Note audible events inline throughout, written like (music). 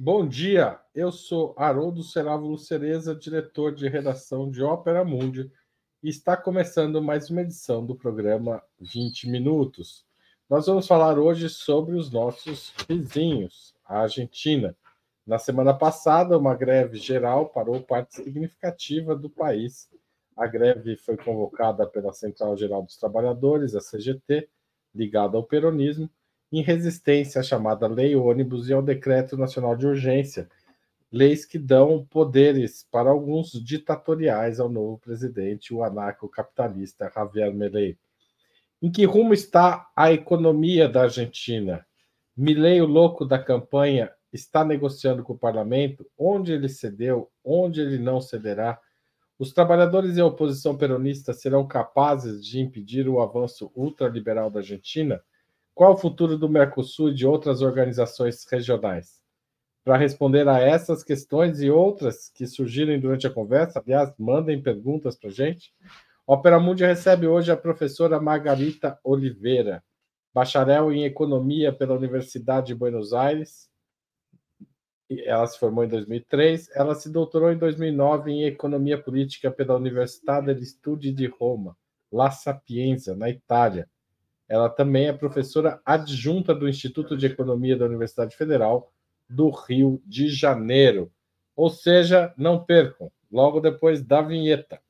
Bom dia, eu sou Haroldo Serávulo Cereza, diretor de redação de Ópera Mundi, e está começando mais uma edição do programa 20 Minutos. Nós vamos falar hoje sobre os nossos vizinhos, a Argentina. Na semana passada, uma greve geral parou parte significativa do país. A greve foi convocada pela Central Geral dos Trabalhadores, a CGT, ligada ao peronismo, em resistência à chamada Lei Ônibus e ao Decreto Nacional de Urgência, leis que dão poderes para alguns ditatoriais ao novo presidente, o anarcocapitalista Javier Milei. Em que rumo está a economia da Argentina? Milei, o louco da campanha, está negociando com o parlamento? Onde ele cedeu? Onde ele não cederá? Os trabalhadores e a oposição peronista serão capazes de impedir o avanço ultraliberal da Argentina? Qual o futuro do Mercosul e de outras organizações regionais? Para responder a essas questões e outras que surgirem durante a conversa, aliás, mandem perguntas para a gente. Opera Mundi recebe hoje a professora Margarita Oliveira, bacharel em Economia pela Universidade de Buenos Aires. Ela se formou em 2003. Ela se doutorou em 2009 em Economia Política pela Universidade degli Studi di Roma, La Sapienza, na Itália ela também é professora adjunta do Instituto de Economia da Universidade Federal do Rio de Janeiro. Ou seja, não percam, logo depois da vinheta.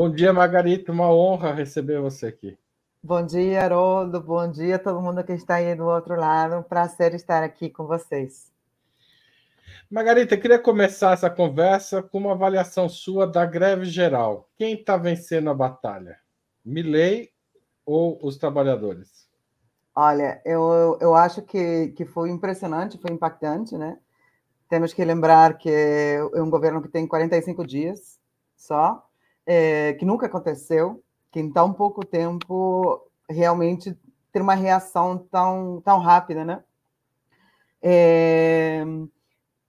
Bom dia, Margarita. Uma honra receber você aqui. Bom dia, Haroldo. Bom dia a todo mundo que está aí do outro lado. Um prazer estar aqui com vocês. Margarita, eu queria começar essa conversa com uma avaliação sua da greve geral. Quem está vencendo a batalha? Milley ou os trabalhadores? Olha, eu, eu acho que, que foi impressionante, foi impactante, né? Temos que lembrar que é um governo que tem 45 dias só, é, que nunca aconteceu, que em tão pouco tempo realmente ter uma reação tão, tão rápida, né? É,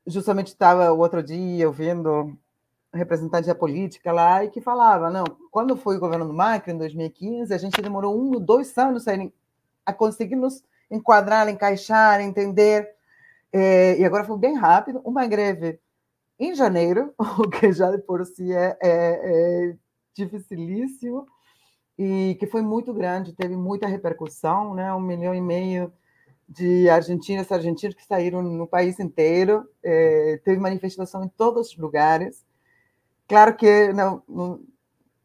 justamente estava o outro dia ouvindo representante da política lá e que falava, não, quando foi o governo do Macri, em 2015, a gente demorou um dois anos a conseguir nos enquadrar, encaixar, entender, é, e agora foi bem rápido, uma greve em janeiro, (laughs) o que já por si é, é, é dificilíssimo, e que foi muito grande, teve muita repercussão, né? um milhão e meio de argentinos e argentinos que saíram no país inteiro, é, teve manifestação em todos os lugares. Claro que não, não,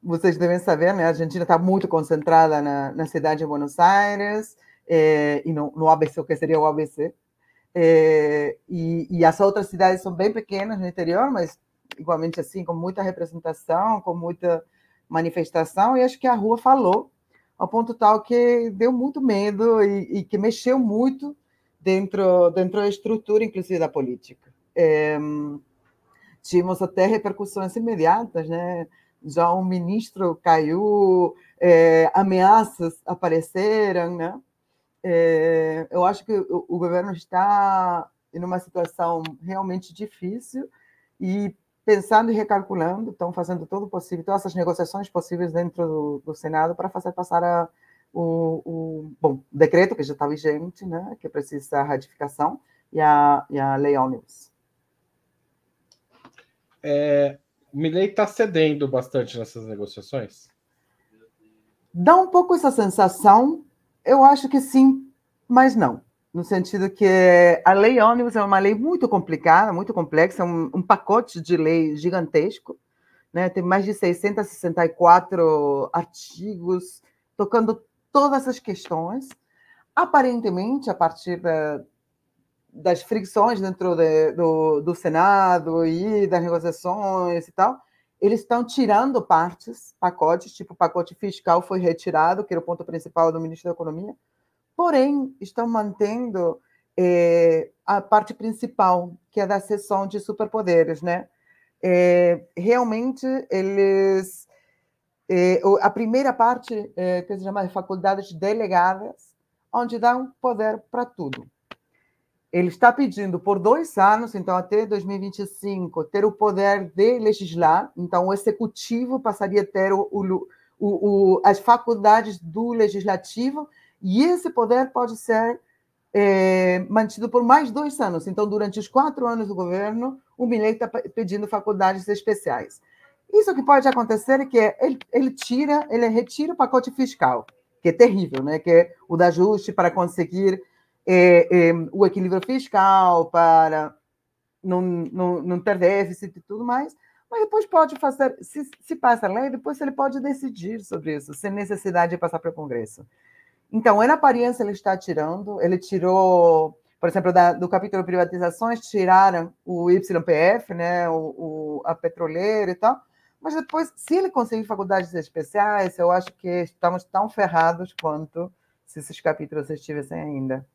vocês devem saber, né? a Argentina está muito concentrada na, na, cidade de Buenos Aires é, e no, no ABC, o que seria o ABC, é, e, e, as outras cidades são bem pequenas no interior, mas igualmente assim, com muita representação, com muita manifestação, e acho que a rua falou, ao ponto tal que deu muito medo e, e que mexeu muito dentro, dentro da estrutura, inclusive, da política. É, tivemos até repercussões imediatas, né? Já um ministro caiu, é, ameaças apareceram, né? É, eu acho que o, o, governo está em uma situação realmente difícil e pensando e recalculando, estão fazendo todo o possível, todas as negociações possíveis dentro do, do Senado para fazer passar a, o, o bom, decreto que já está vigente, né, que precisa ratificação, e a, e a lei ônibus. É, Milley está cedendo bastante nessas negociações? Dá um pouco essa sensação, eu acho que sim, mas não. No sentido que a lei ônibus é uma lei muito complicada, muito complexa, um, um pacote de lei gigantesco, né? tem mais de 664 artigos tocando todas as questões. Aparentemente, a partir da, das fricções dentro de, do, do Senado e das negociações e tal, eles estão tirando partes, pacotes, tipo o pacote fiscal foi retirado, que era o ponto principal do ministro da Economia, porém estão mantendo é, a parte principal, que é da sessão de superpoderes, né? É, realmente, eles... É, a primeira parte, que se chama de faculdades delegadas, onde dão poder para tudo. Ele está pedindo por dois anos, então até 2025, ter o poder de legislar. Então, o executivo passaria a ter o, o, o, as faculdades do legislativo, e esse poder pode ser é, mantido por mais dois anos. Então, durante os quatro anos do governo, o Milley está pedindo faculdades especiais. Isso que pode acontecer é que ele, ele tira, ele retira o pacote fiscal, que é terrível, né? Que é o da ajuste para conseguir é, é, o equilíbrio fiscal, para não, não, não ter déficit e tudo mais, mas depois pode fazer, se, se passa a lei, depois ele pode decidir sobre isso, sem necessidade de passar para o Congresso. Então, na aparência, ele está tirando, ele tirou, por exemplo, da, do capítulo privatizações, tiraram o YPF, né, o, o, a petroleira e tal, mas depois, se ele conseguir faculdades especiais, eu acho que estamos tão ferrados quanto se esses capítulos estivessem ainda.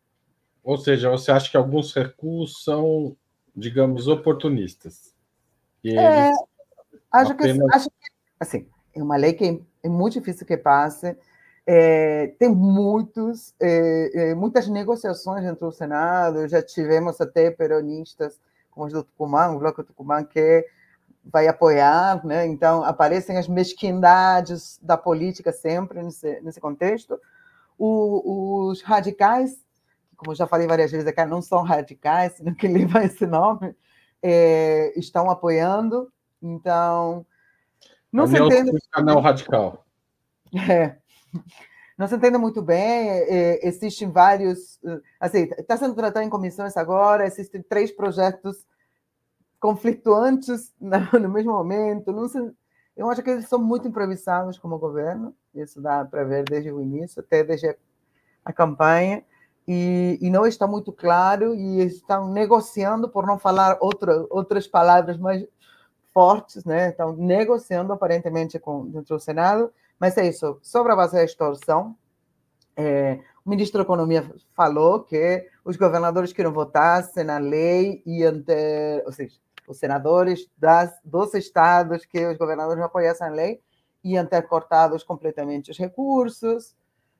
Ou seja, você acha que alguns recursos são, digamos, oportunistas? É, acho, apenas... que, acho que, assim, é uma lei que é muito difícil que passe. É, tem muitos, é, é muitas negociações dentro do Senado. Já tivemos até peronistas, como os do Tucumã, o Bloco Tucumã, que vai apoiar, né? Então aparecem as mesquindades da política sempre nesse, nesse contexto. O, os radicais como já falei várias vezes aqui, não são radicais, senão que (laughs) levam esse nome, é, estão apoiando. Então, não se entende. Canal radical. É. Não se entende muito bem. É, existem vários. Assim, está sendo tratado em comissões agora. Existem três projetos conflituantes (laughs) no mesmo momento. Não se, eu acho que eles são muito improvisados como governo. Isso dá para ver desde o início, até desde a campanha e, e, não está muito claro e estão negociando, por não falar outra, outras palavras mais fortes, né? estão negociando aparentemente com, dentro do Senado, mas é isso, sobre a base da extorsão, é, o ministro da Economia falou que os governadores que não votassem na lei iam ter, ou seja, os senadores das, dos estados que os governadores não apoiassem a lei iam ter cortados completamente os recursos.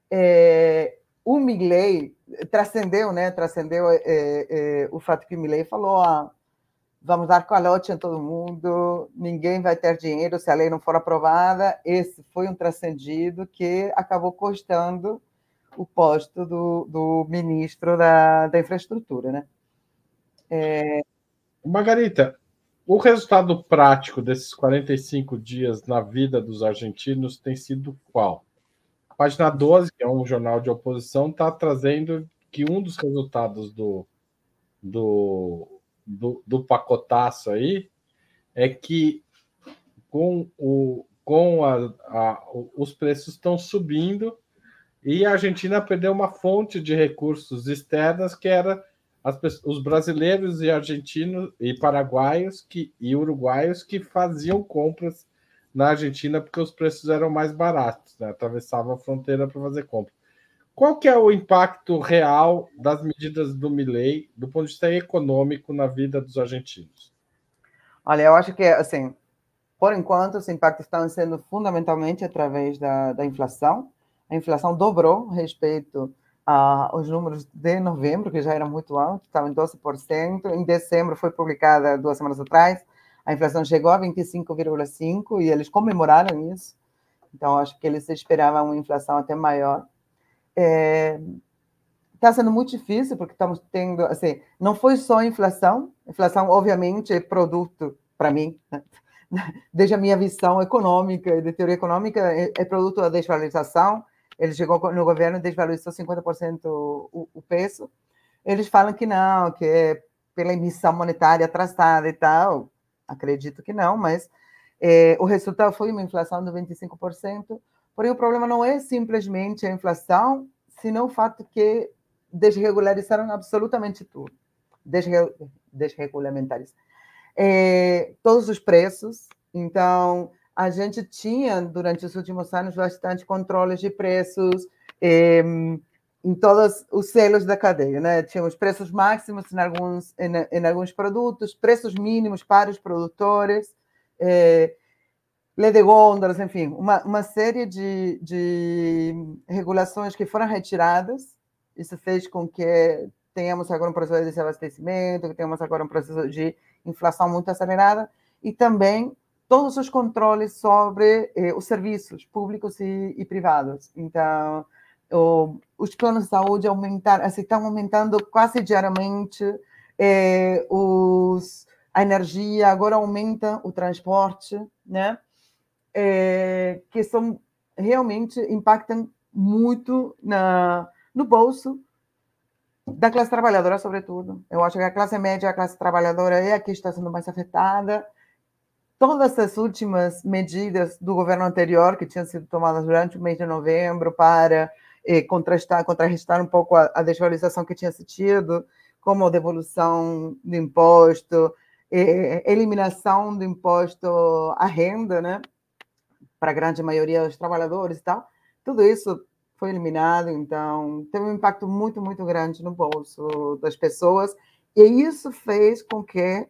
É, o Milley trascendeu, né? Trascendeu é, é, o fato que o Milley falou: ah, vamos dar calote em todo mundo, ninguém vai ter dinheiro se a lei não for aprovada. Esse foi um trascendido que acabou custando o posto do, do ministro da, da infraestrutura, né? É... Margarita, o resultado prático desses 45 dias na vida dos argentinos tem sido qual? Página 12, que é um jornal de oposição, está trazendo que um dos resultados do, do, do, do, pacotaço aí é que com, o, com a, a, os preços estão subindo e a Argentina perdeu uma fonte de recursos externas que era as, os brasileiros e argentinos e paraguaios que, e uruguaios que faziam compras na Argentina porque os preços eram mais baratos, né? atravessavam a fronteira para fazer compra. Qual que é o impacto real das medidas do Milley do ponto de vista econômico na vida dos argentinos? Olha, eu acho que, assim, por enquanto, os impactos estão sendo fundamentalmente através da, da inflação. A inflação dobrou respeito aos números de novembro, que já eram muito altos, estava em 12%. Em dezembro foi publicada duas semanas atrás, a inflação chegou a 25,5% e eles comemoraram isso. Então, acho que eles esperavam uma inflação até maior. Está é, tá sendo muito difícil, porque estamos tendo, assim, não foi só a inflação, inflação, obviamente, é produto, para mim, (laughs) desde a minha visão econômica e de teoria econômica, é, é, produto da desvalorização. Ele chegou no governo e desvalorizou 50% o, o peso. Eles falam que não, que é pela emissão monetária atrasada e tal acredito que não, mas é, o resultado foi uma inflação de 25%. Porém, o problema não é simplesmente a inflação, senão o fato que desregularizaram absolutamente tudo. Desre, desregulamentares. É, todos os preços. Então, a gente tinha, durante os últimos anos, bastante controles de preços. É, em todos os selos da cadeia, né? Tínhamos preços máximos em alguns, em, em alguns produtos, preços mínimos para os produtores, lei de gôndolas, enfim, uma, uma série de, de regulações que foram retiradas. Isso fez com que tenhamos agora um processo de desabastecimento, que tenhamos agora um processo de inflação muito acelerada, e também todos os controles sobre eh, os serviços públicos e, e privados. Então, os planos de saúde aumentaram, assim, estão aumentando quase diariamente, eh, os, a energia, agora aumenta o transporte, né? Eh, que são realmente impactam muito na, no bolso da classe trabalhadora, sobretudo. Eu acho que a classe média, a classe trabalhadora é a que está sendo mais afetada. Todas as últimas medidas do governo anterior, que tinham sido tomadas durante o mês de novembro para eh, contrastar, contrarrestar um pouco a, a desvalorização que tinha se tido, como devolução do imposto, eh, eliminação do imposto à renda, né, para a grande maioria dos trabalhadores e tal, tudo isso foi eliminado, então teve um impacto muito, muito grande no bolso das pessoas, e isso fez com que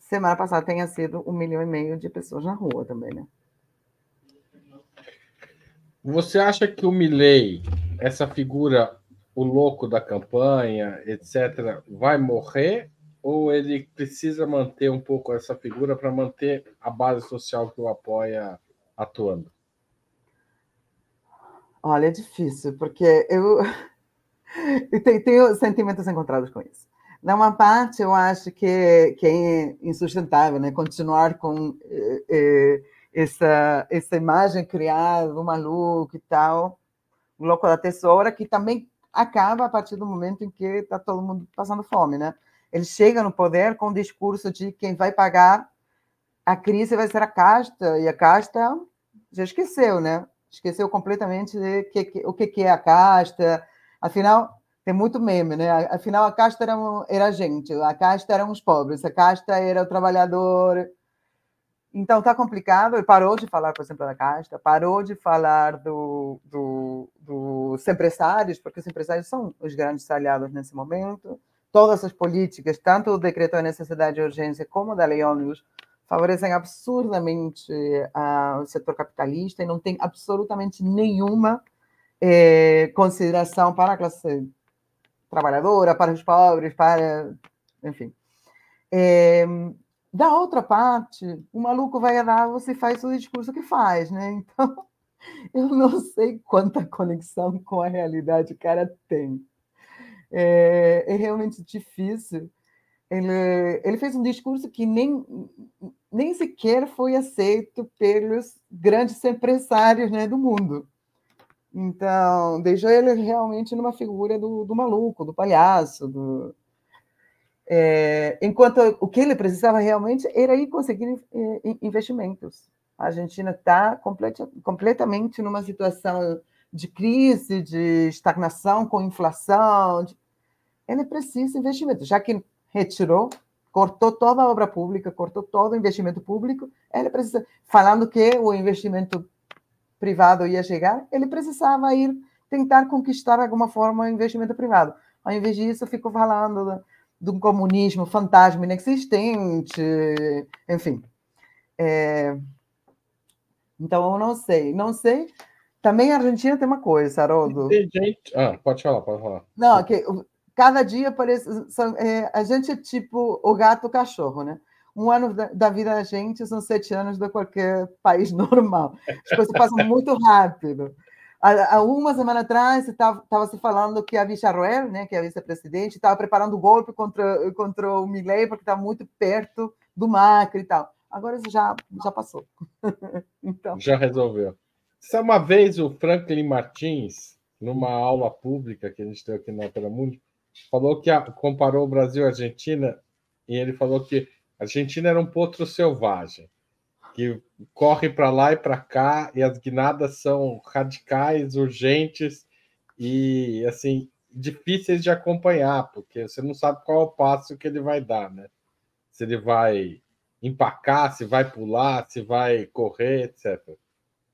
semana passada tenha sido um milhão e meio de pessoas na rua também, né? Você acha que o Milley, essa figura, o louco da campanha, etc., vai morrer? Ou ele precisa manter um pouco essa figura para manter a base social que o apoia atuando? Olha, é difícil, porque eu, (laughs) tenho, sentimentos encontrados com isso. Na uma parte, eu acho que, que é insustentável né? continuar com eh, eh, essa, essa imagem criada do maluco e tal, o louco da tesoura, que também acaba a partir do momento em que está todo mundo passando fome. Né? Ele chega no poder com o discurso de quem vai pagar a crise vai ser a casta, e a casta já esqueceu, né? esqueceu completamente que, que, o que, que é a casta. Afinal, tem muito meme, né? Afinal, a casta era, era a gente, a casta eram os pobres, a casta era o trabalhador. Então, está complicado. Ele parou de falar, por exemplo, da casta, parou de falar do, do, dos empresários, porque os empresários são os grandes aliados nesse momento. Todas as políticas, tanto o decreto da necessidade de urgência como da lei ônibus, favorecem absurdamente o setor capitalista e não tem absolutamente nenhuma eh, consideração para a classe trabalhadora, para os pobres, para. Enfim. Eh, da outra parte, o maluco vai Davos e faz o discurso que faz, né? (laughs) Então, eu não sei quanta conexão com a realidade o cara tem. É, é realmente difícil ele, ele fez um discurso que nem, nem sequer foi aceito pelos grandes empresários né, do mundo. Então, deixou ele realmente numa figura do, do maluco, do palhaço. Do... É, enquanto o que ele precisava realmente era ir conseguir é, investimentos. A Argentina está completa, completamente numa situação de crise, de estagnação com inflação. De... Ele precisa de investimento, já que retirou, cortou toda a obra pública, cortou todo o investimento público. Ele precisa, falando que o investimento privado ia chegar, ele precisava ir tentar conquistar de alguma forma o investimento privado. Ao invés disso, ficou falando de um comunismo fantasma inexistente, enfim. É... Então, eu não sei. Não sei. Também a Argentina tem uma coisa, Haroldo. Ah, pode falar, pode falar. Não, que cada dia parece. É, a gente é tipo o gato o cachorro, né? Um ano da, vida da gente são sete anos de qualquer país (laughs) normal. As coisas passam muito rápido. Há, uma semana atrás estava se falando que a Villarroel, né, que é a vice-presidente, estava preparando o golpe contra, contra o Milley porque está muito perto do Macri e tal. Agora isso já, já passou. (laughs) então... Já resolveu. Sabe uma vez o Franklin Martins, numa aula pública que a gente teve aqui na Opera Mundi, falou que a, comparou o Brasil a Argentina e ele falou que a Argentina era um potro selvagem que corre para lá e para cá e as guinadas são radicais, urgentes e assim difíceis de acompanhar, porque você não sabe qual é o passo que ele vai dar, né? Se ele vai empacar, se vai pular, se vai correr, etc.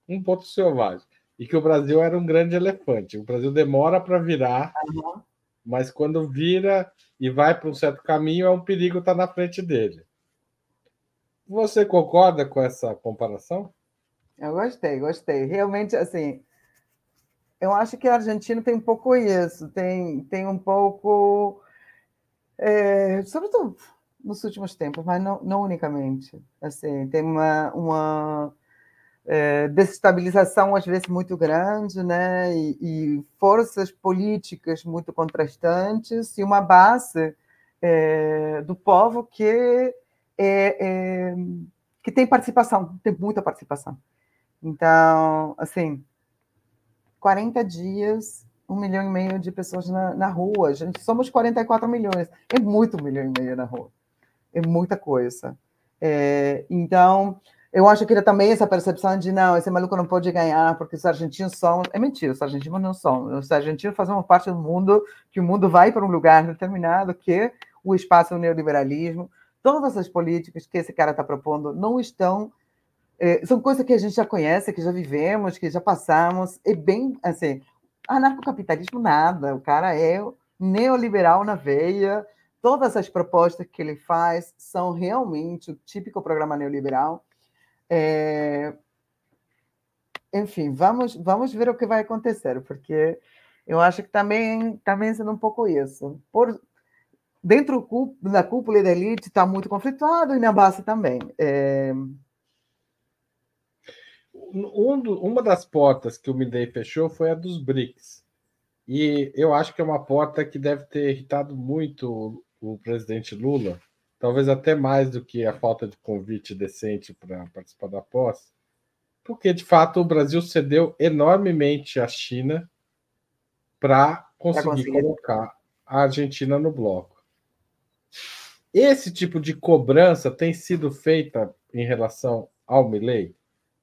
Um potro selvagem. E que o Brasil era um grande elefante. O Brasil demora para virar, uhum mas quando vira e vai para um certo caminho, é um perigo estar tá na frente dele. Você concorda com essa comparação? Eu gostei, gostei. Realmente, assim, eu acho que a Argentina tem um pouco isso, tem, tem um pouco, é, sobretudo nos últimos tempos, mas não, não unicamente. Assim, tem uma, uma é, desestabilização às vezes muito grande, né? E, e, forças políticas muito contrastantes e uma base é, do povo que é, é que tem participação, tem muita participação. Então, assim, 40 dias, um milhão e meio de pessoas na, na rua. Gente, somos 44 milhões. É muito um milhão e meio na rua. É muita coisa. É, então, eu acho que também essa percepção de não, esse maluco não pode ganhar porque os argentinos são. É mentira, os argentinos não são. Os argentinos fazem parte do mundo, que o mundo vai para um lugar determinado, que é o espaço do neoliberalismo. Todas as políticas que esse cara está propondo não estão é, são coisas que a gente já conhece, que já vivemos, que já passamos. É bem assim, anarcocapitalismo nada. O cara é neoliberal na veia. Todas as propostas que ele faz são realmente o típico programa neoliberal. É... Enfim, vamos, vamos ver o que vai acontecer, porque eu acho que também também sendo um pouco isso. Por, dentro da cúpula da elite está muito conflituado e na base também. É um do, uma das portas que o Midei fechou foi a dos BRICS. E eu acho que é uma porta que deve ter irritado muito o, o presidente Lula, talvez até mais do que a falta de convite decente para participar da posse, porque de fato o Brasil cedeu enormemente à China para conseguir, conseguir colocar a Argentina no bloco. Esse tipo de cobrança tem sido feita em relação ao Milley?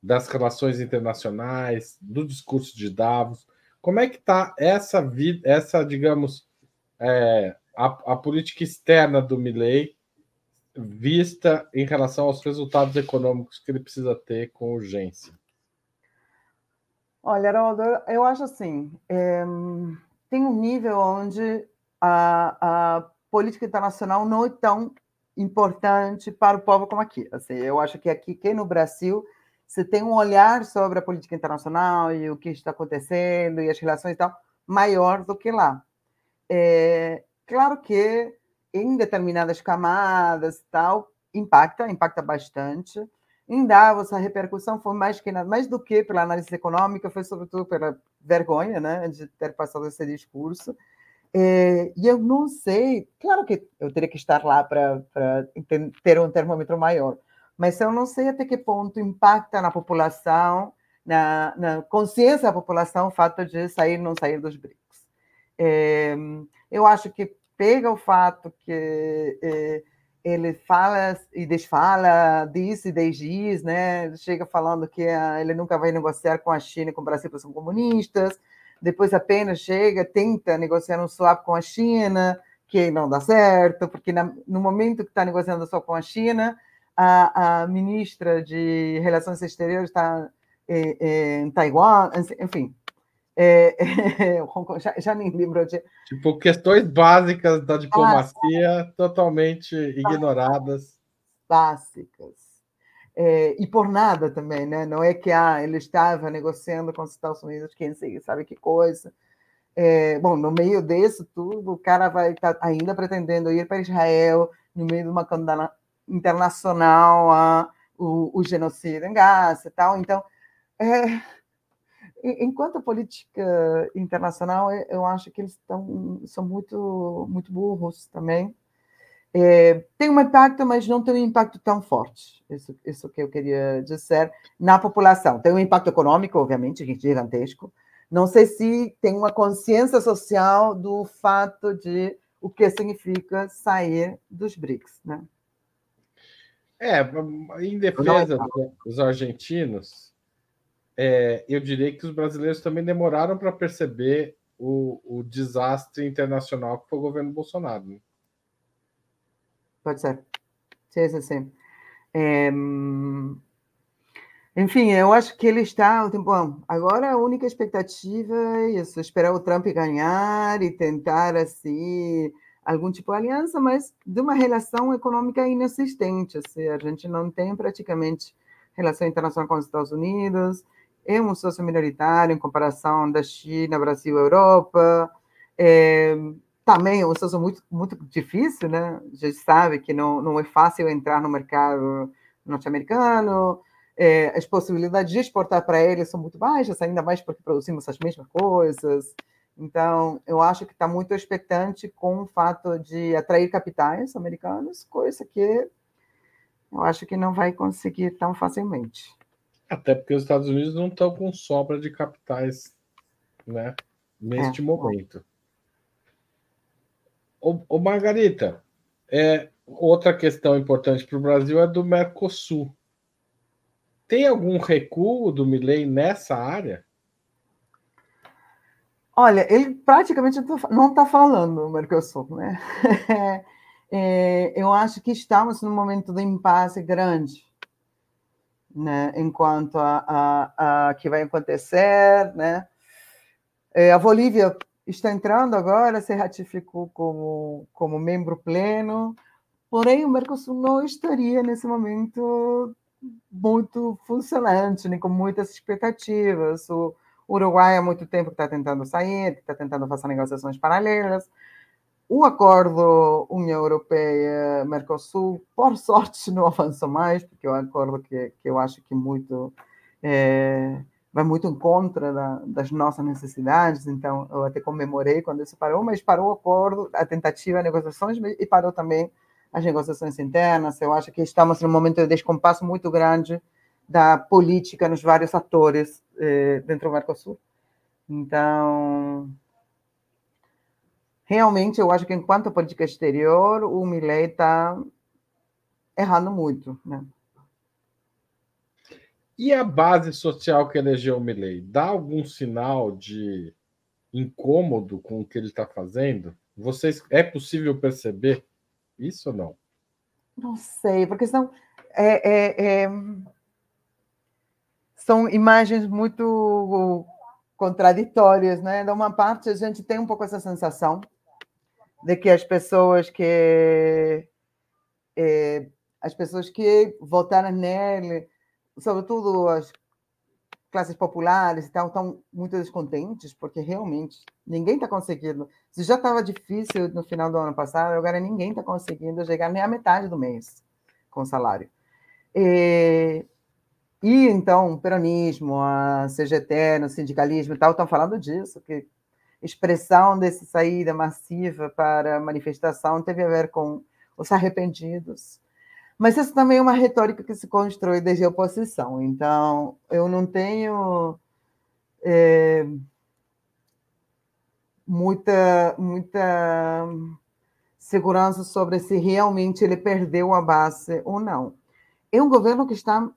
das relações internacionais, do discurso de Davos. Como é que está essa vida, essa, digamos, é, a, a, política externa do Milley vista em relação aos resultados econômicos que ele precisa ter com urgência? Olha, Haroldo, eu acho assim, é, tem um nível onde a, a política internacional não é tão importante para o povo como aqui. Assim, eu acho que aqui, que no Brasil, você tem um olhar sobre a política internacional e o que está acontecendo e as relações e tal, maior do que lá. É, claro que em determinadas camadas tal, impacta, impacta bastante. Em Davos, a repercussão foi mais que nada, mais do que pela análise econômica, foi sobretudo pela vergonha né, de ter passado esse discurso. É, e eu não sei, claro que eu teria que estar lá para ter um termômetro maior, mas eu não sei até que ponto impacta na população, na, na consciência da população, o fato de sair ou não sair dos BRICS. É, eu acho que pega o fato que é, ele fala e desfala, diz e desdiz, né? chega falando que ah, ele nunca vai negociar com a China e com o Brasil porque são comunistas, depois apenas chega, tenta negociar um swap com a China, que não dá certo, porque na, no momento que está negociando só com a China, a, a ministra de Relações Exteriores está é, é, em Taiwan, enfim. É, (laughs) já, já, nem lembro de. Tipo, questões básicas da diplomacia totalmente ignoradas. Básicas. É, e por nada também, né? Não é que ah, ele estava negociando com os Estados Unidos, quem sabe que coisa. É, bom, no meio disso tudo, o cara vai estar tá ainda pretendendo ir para Israel, no meio de uma internacional a o, o genocídio em Gaza e tal. Então, é, enquanto política internacional, eu acho que eles estão, são muito, muito burros também. É, tem um impacto, mas não tem um impacto tão forte. Isso, isso que eu queria dizer na população. Tem um impacto econômico, obviamente, gigantesco. Não sei se tem uma consciência social do fato de o que significa sair dos BRICS, né? É, em defesa dos argentinos, é, eu diria que os brasileiros também demoraram para perceber o, o, desastre internacional que foi o governo Bolsonaro. Né? Pode ser. Sim, sim, sim. É, enfim, eu acho que ele está. Bom, agora a única expectativa é isso: esperar o Trump ganhar e tentar, assim algum tipo de aliança, mas de uma relação econômica inexistente. Assim, a gente não tem praticamente relação internacional com os Estados Unidos. é um sócio minoritário em comparação da China, Brasil, Europa. É, também é um sócio muito, muito difícil, né? A gente sabe que não, não é fácil entrar no mercado norte-americano. É, as possibilidades de exportar para eles são muito baixas, ainda mais porque produzimos as mesmas coisas. Então, eu acho que está muito expectante com o fato de atrair capitais americanos, coisa que eu acho que não vai conseguir tão facilmente. Até porque os Estados Unidos não estão com sobra de capitais, né? Neste é, momento. Ô, ô Margarita, é, outra questão importante para o Brasil é do Mercosul. Tem algum recuo do Milley nessa área? Olha, ele praticamente não está falando o Mercosul, né? (laughs) é, eu acho que estamos num momento de impasse grande, né? Enquanto a, a, a que vai acontecer, né? É, a Bolívia está entrando agora, se ratificou como, como membro pleno, porém o Mercosul não estaria nesse momento muito funcionante, nem com muitas expectativas. O, Uruguai há muito tempo está tentando sair, está tentando fazer negociações paralelas. O acordo União Europeia-Mercosul, por sorte, (laughs) não avançou mais, porque é um acordo que, que eu acho que muito é, vai muito em contra da, das nossas necessidades. Então, eu até comemorei quando isso parou, mas parou o acordo, a tentativa de negociações e parou também as negociações internas. Eu acho que estamos num momento de descompasso muito grande da política nos vários atores eh, dentro do Mercosul. Então, realmente, eu acho que enquanto política exterior, o Milley está errando muito, né? E a base social que elegeu o Milley dá algum sinal de incômodo com o que ele está fazendo? Vocês é possível perceber isso ou não? Não sei, porque são é, é, é são imagens muito contraditórias, né? De uma parte, a gente tem um pouco essa sensação de que as pessoas que é, as pessoas que votaram nele, sobretudo as classes populares, estão, estão muito descontentes, porque realmente ninguém está conseguindo. Se já estava difícil no final do ano passado, agora ninguém está conseguindo chegar nem à metade do mês com salário. E, e então, o peronismo, a CGT, o sindicalismo e tal, estão falando disso, que expressão dessa saída massiva para manifestação teve a ver com os arrependidos. Mas isso também é uma retórica que se constrói desde a oposição. Então, eu não tenho é, muita, muita segurança sobre se realmente ele perdeu a base ou não. É um governo que está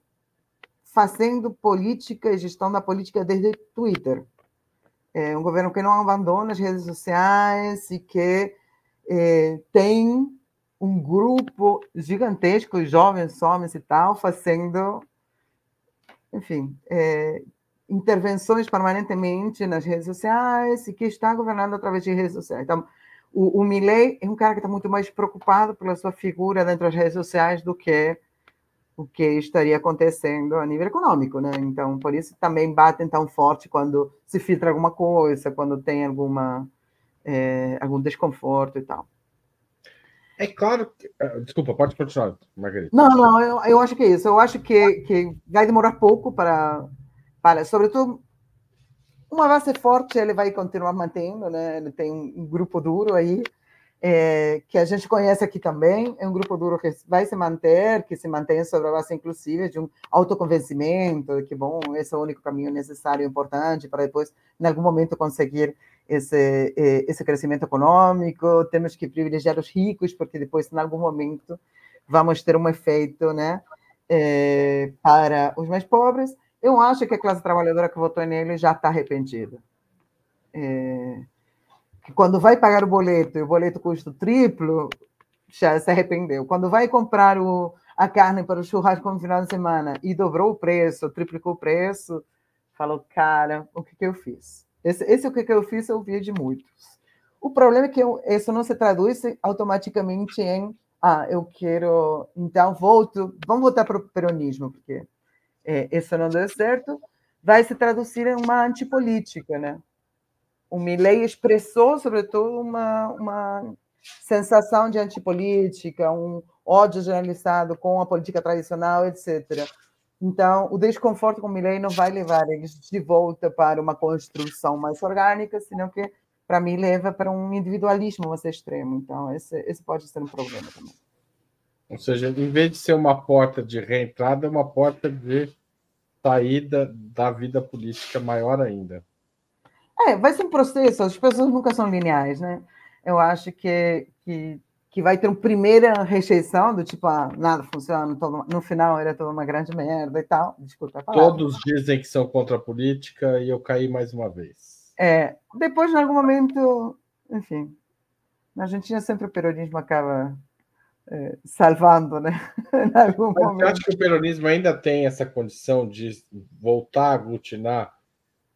fazendo política e gestão da política desde Twitter. É um governo que não abandona as redes sociais e que é, tem um grupo gigantesco, jovens, homens e tal, fazendo, enfim, é, intervenções permanentemente nas redes sociais e que está governando através de redes sociais. Então, o, o Milley é um cara que está muito mais preocupado pela sua figura dentro das redes sociais do que o que estaria acontecendo a nível econômico, né? Então, por isso também batem tão forte quando se filtra alguma coisa, quando tem alguma é, algum desconforto e tal. É claro que. Eh, desculpa, pode continuar, Margarida. Não, não, eu, eu acho que é isso. Eu acho que, que vai demorar pouco para, para. Sobretudo, uma base forte ele vai continuar mantendo, né? Ele tem um grupo duro aí é, que a gente conhece aqui também, é um grupo duro que vai se manter, que se mantém sobre a base, inclusive, de um autoconvencimento de que, bom, esse é o único caminho necessário e importante para depois, em algum momento, conseguir esse, esse crescimento econômico. Temos que privilegiar os ricos, porque depois, em algum momento, vamos ter um efeito né, é, para os mais pobres. Eu acho que a classe trabalhadora que votou nele já está arrependida. É, quando vai pagar o boleto e o boleto custa o triplo, já se arrependeu. Quando vai comprar o, a carne para o churrasco no final de semana e dobrou o preço, triplicou o preço, falou, cara, o que, que eu fiz? Esse, esse o que, eu fiz eu vi de muitos. O problema é que eu, isso não se traduz automaticamente em ah, eu quero, então volto, vamos voltar para o peronismo, porque é, isso não deu certo, vai se traduzir em uma antipolítica, né? O Milley expressou, sobretudo, uma, uma sensação de antipolítica, um ódio generalizado com a política tradicional, etc. Então, o desconforto com o Milley não vai levar eles de volta para uma construção mais orgânica, senão que, para mim, leva para um individualismo mais extremo. Então, esse, esse pode ser um problema também. Ou seja, em vez de ser uma porta de reentrada, é uma porta de saída da vida política maior ainda. É, vai ser um processo, as pessoas nunca são lineares, né? Eu acho que, que, que vai ter uma primeira rejeição do tipo, ah, nada funciona, no final era toda uma grande merda e tal. Desculpa. Todos dizem que são contra a política e eu caí mais uma vez. É, depois, em algum momento, enfim, na Argentina sempre o peronismo acaba é, salvando, né? (laughs) Você acha que o peronismo ainda tem essa condição de voltar a aglutinar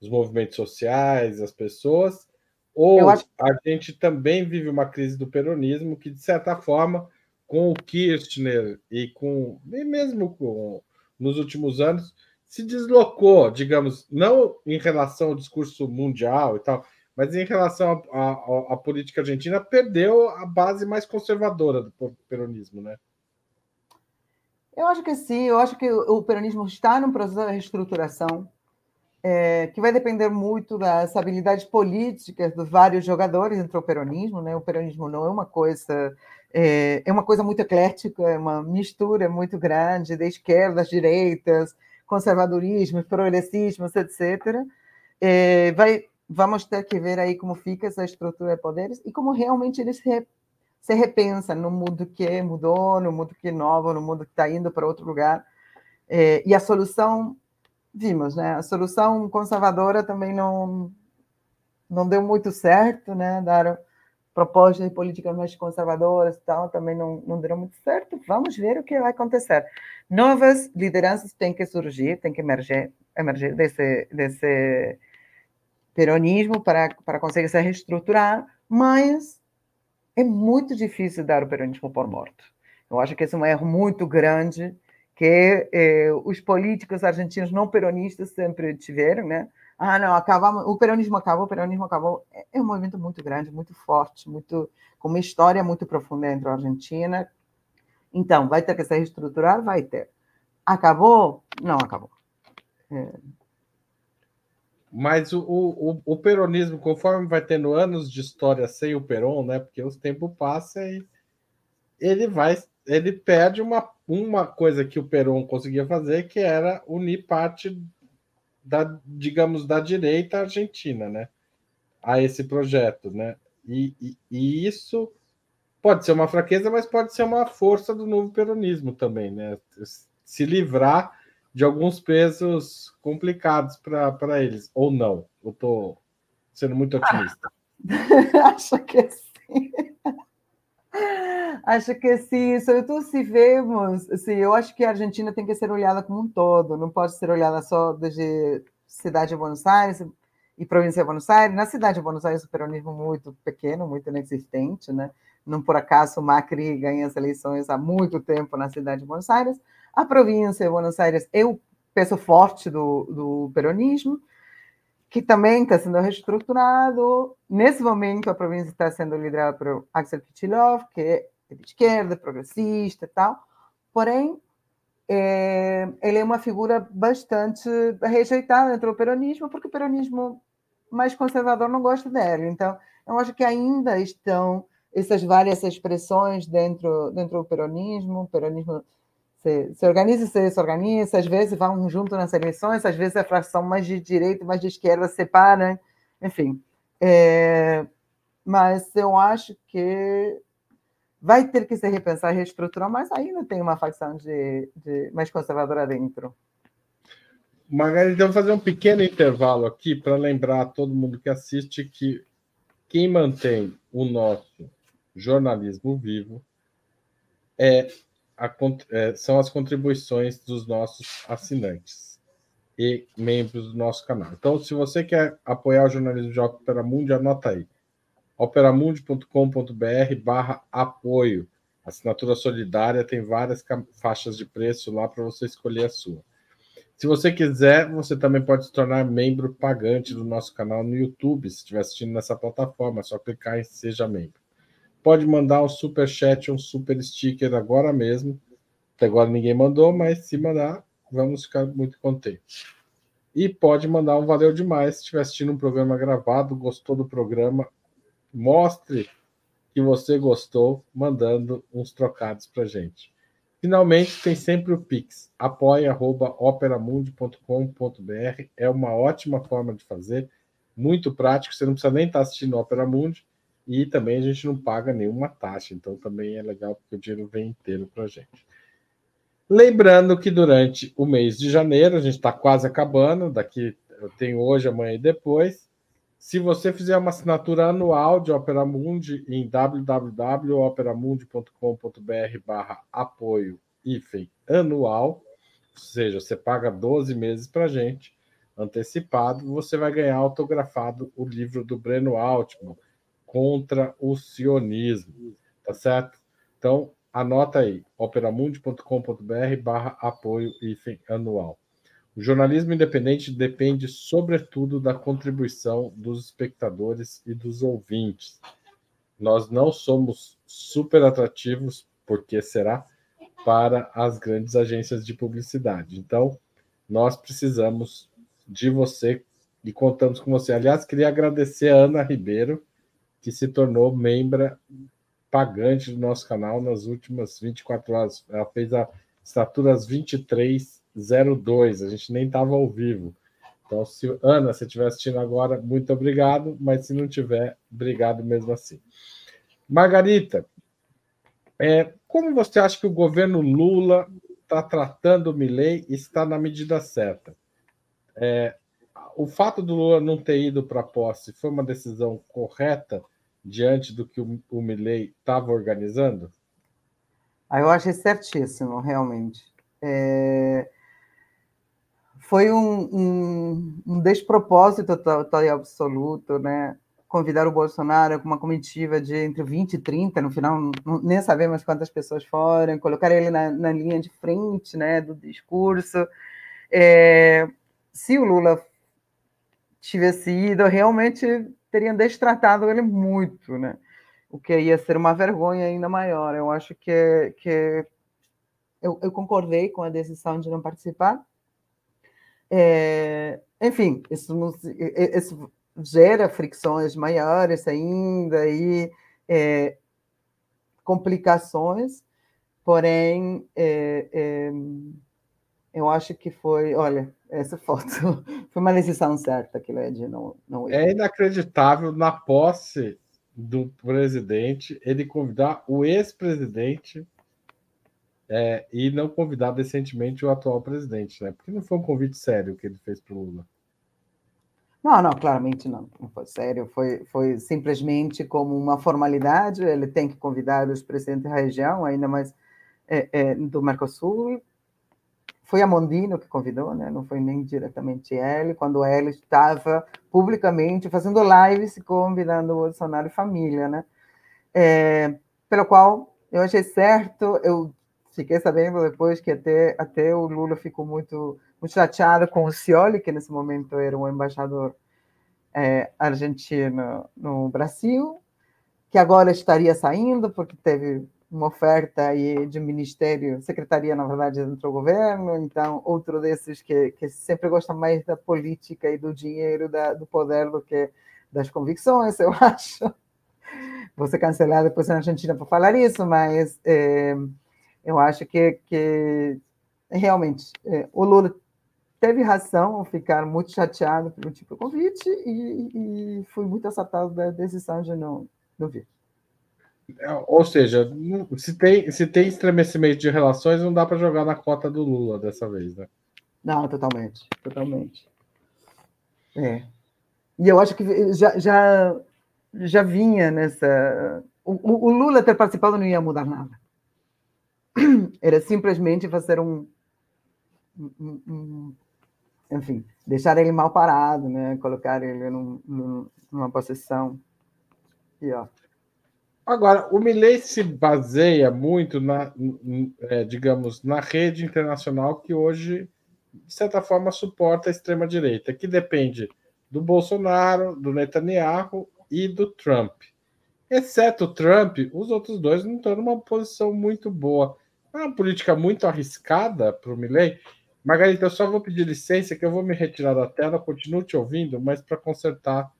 os movimentos sociais, as pessoas? Ou acho... a gente também vive uma crise do peronismo que, de certa forma, com o Kirchner e com e mesmo com nos últimos anos se deslocou, digamos, não em relação ao discurso mundial e tal, mas em relação à política argentina, perdeu a base mais conservadora do peronismo, né? Eu acho que sim, eu acho que o peronismo está num processo de reestruturação é, que vai depender muito das habilidades políticas dos vários jogadores dentro do peronismo. Né? O peronismo não é uma coisa é, é uma coisa muito eclética, é uma mistura muito grande de esquerdas, direitas, conservadorismo, progressismo, etc. É, vai vamos ter que ver aí como fica essa estrutura de poderes e como realmente eles se, se repensam no mundo que mudou, no mundo que é novo, no mundo que está indo para outro lugar. É, e a solução, vimos, né? A solução conservadora também não, não deu muito certo, né? Dar propostas de políticas mais conservadoras e tal, também não, não deram muito certo. Vamos ver o que vai acontecer. Novas lideranças têm que surgir, têm que emergir, emergir desse, desse peronismo para, para conseguir se reestruturar, mas é muito difícil dar o peronismo por morto. Eu acho que esse é um erro muito grande que eh, os políticos argentinos não peronistas sempre tiveram, né? Ah, não, acabamos, o peronismo acabou, o peronismo acabou. É, é um movimento muito grande, muito forte, muito com uma história muito profunda dentro da Argentina. Então, vai ter que se reestruturar? Vai ter. Acabou? Não acabou. É, mas o, o, o, peronismo, conforme vai tendo anos de história sem o Peron, né? Porque os tempos passam e ele vai, ele perde uma, uma coisa que o Peron conseguia fazer, que era unir parte da, digamos, da direita argentina, né? A esse projeto, né? E, e, e isso pode ser uma fraqueza, mas pode ser uma força do novo peronismo também, né? Se livrar de alguns pesos complicados para eles, ou não? Eu estou sendo muito otimista. (laughs) Acho que sim. Acho que sim, sobretudo se vemos, assim, eu acho que a Argentina tem que ser olhada como um todo, não pode ser olhada só desde cidade de Buenos Aires e província de Buenos Aires. Na cidade de Buenos Aires, o peronismo muito pequeno, muito inexistente, né? Não por acaso o Macri ganha as eleições há muito tempo na cidade de Buenos Aires, a província de Buenos Aires é o peso forte do, do peronismo, que também está sendo reestruturado. Nesse momento, a província está sendo liderada por Axel Kicillof, que é de esquerda, progressista e tal. Porém, é, ele é uma figura bastante rejeitada dentro do peronismo, porque o peronismo mais conservador não gosta dele. Então, eu acho que ainda estão essas várias expressões dentro, dentro do peronismo. Peronismo se, organiza e se desorganiza, às vezes vão junto nas eleições, às vezes a fração mais de direita mais de esquerda separam, enfim. É, mas eu acho que vai ter que se repensar e reestruturar, mas ainda tem uma facção de, de mais conservadora dentro. Margarida, eu vou fazer um pequeno intervalo aqui para lembrar a todo mundo que assiste que quem mantém o nosso jornalismo vivo é a, é, são as contribuições dos nossos assinantes e membros do nosso canal. Então, se você quer apoiar o jornalismo de Opera Mundi, anota aí. operamundi.com.br barra apoio. Assinatura solidária tem várias faixas de preço lá para você escolher a sua. Se você quiser, você também pode se tornar membro pagante do nosso canal no YouTube, se estiver assistindo nessa plataforma, é só clicar em Seja Membro. Pode mandar um super chat, um super sticker agora mesmo. Até agora ninguém mandou, mas se mandar, vamos ficar muito contentes. E pode mandar um valeu demais se estiver assistindo um programa gravado, gostou do programa, mostre que você gostou, mandando uns trocados para gente. Finalmente, tem sempre o Pix, apoia.operamundi.com.br. É uma ótima forma de fazer, muito prático, você não precisa nem estar assistindo Opera Mundi e também a gente não paga nenhuma taxa, então também é legal porque o dinheiro vem inteiro para a gente. Lembrando que durante o mês de janeiro, a gente está quase acabando, daqui eu tenho hoje, amanhã e depois, se você fizer uma assinatura anual de Opera Mundi em www.operamundi.com.br barra apoio hífen anual, ou seja, você paga 12 meses para gente, antecipado, você vai ganhar autografado o livro do Breno Altman, Contra o Sionismo, tá certo? Então, anota aí, operamundi.com.br barra apoio anual. O jornalismo independente depende, sobretudo, da contribuição dos espectadores e dos ouvintes. Nós não somos super atrativos, porque será, para as grandes agências de publicidade. Então, nós precisamos de você e contamos com você. Aliás, queria agradecer a Ana Ribeiro, que se tornou membra pagante do nosso canal nas últimas 24 horas. Ela fez a estatura às 23 02. A gente nem estava ao vivo. Então, se Ana, se estiver assistindo agora, muito obrigado, mas se não tiver, obrigado mesmo assim. Margarita, é, como você acha que o governo Lula está tratando o Milley está na medida certa? É, o fato do Lula não ter ido para a posse foi uma decisão correta diante do que o, o Milley estava organizando? Ah, eu achei certíssimo, realmente. É, foi um, um, um despropósito total e absoluto, né? Convidar o Bolsonaro com uma comitiva de entre 20 e 30, no final nem sabemos quantas pessoas foram, colocar ele na, na linha de frente né, do discurso. É, se o Lula tivesse ido, realmente teriam destratado ele muito, né? O que ia ser uma vergonha ainda maior. Eu acho que, que eu, eu concordei com a decisão de não participar, é, enfim, isso, isso, gera fricções maiores ainda e é, complicações, porém, é, é eu acho que foi, olha, essa (laughs) foto foi uma decisão certa que de não, não É inacreditável na posse do presidente ele convidar o ex-presidente é, e não convidar decentemente o atual presidente, né? Porque não foi um convite sério que ele fez para o Lula. Não, não, claramente não. Não foi sério. Foi, foi simplesmente como uma formalidade. Ele tem que convidar os presidentes da região, ainda mais é, é, do Mercosul. Foi a Mondino que convidou, né? não foi nem diretamente ele, quando ele estava publicamente fazendo lives convidando o Bolsonaro e família. Né? É, pelo qual eu achei certo, eu Fiquei sabendo depois que até, até o Lula ficou muito, muito chateado com o Scioli, que nesse momento era um embaixador é, argentino no Brasil, que agora estaria saindo porque teve uma oferta aí de ministério, secretaria, na verdade, dentro do governo, então outro desses que, que sempre gosta mais da política e do dinheiro, da, do poder do que das convicções, (laughs) eu acho. Vou ser cancelado depois na Argentina por falar isso, mas é, eu acho que, que realmente é, o Lula teve razão ao ficar muito chateado pelo tipo de convite e, e fui muito assatado da decisão de não, não vir. Ou seja, se tem, se tem estremecimento de relações, não dá para jogar na cota do Lula dessa vez, né? Não, totalmente, totalmente. É. E eu acho que já, já, já vinha nessa. O, o Lula ter participado não ia mudar nada. Era simplesmente fazer um, um, um, enfim, deixar ele mal parado, né? Colocar ele num, num, numa posição pior. Agora, o Milley se baseia muito na, é, digamos, na rede internacional que hoje de certa forma, suporta a extrema-direita, que depende do Bolsonaro, do Netanyahu e do Trump. Exceto o Trump, os outros dois não estão numa posição muito boa. É uma política muito arriscada para o Milley. Margarita, eu só vou pedir licença que eu vou me retirar da tela, continuo te ouvindo, mas para consertar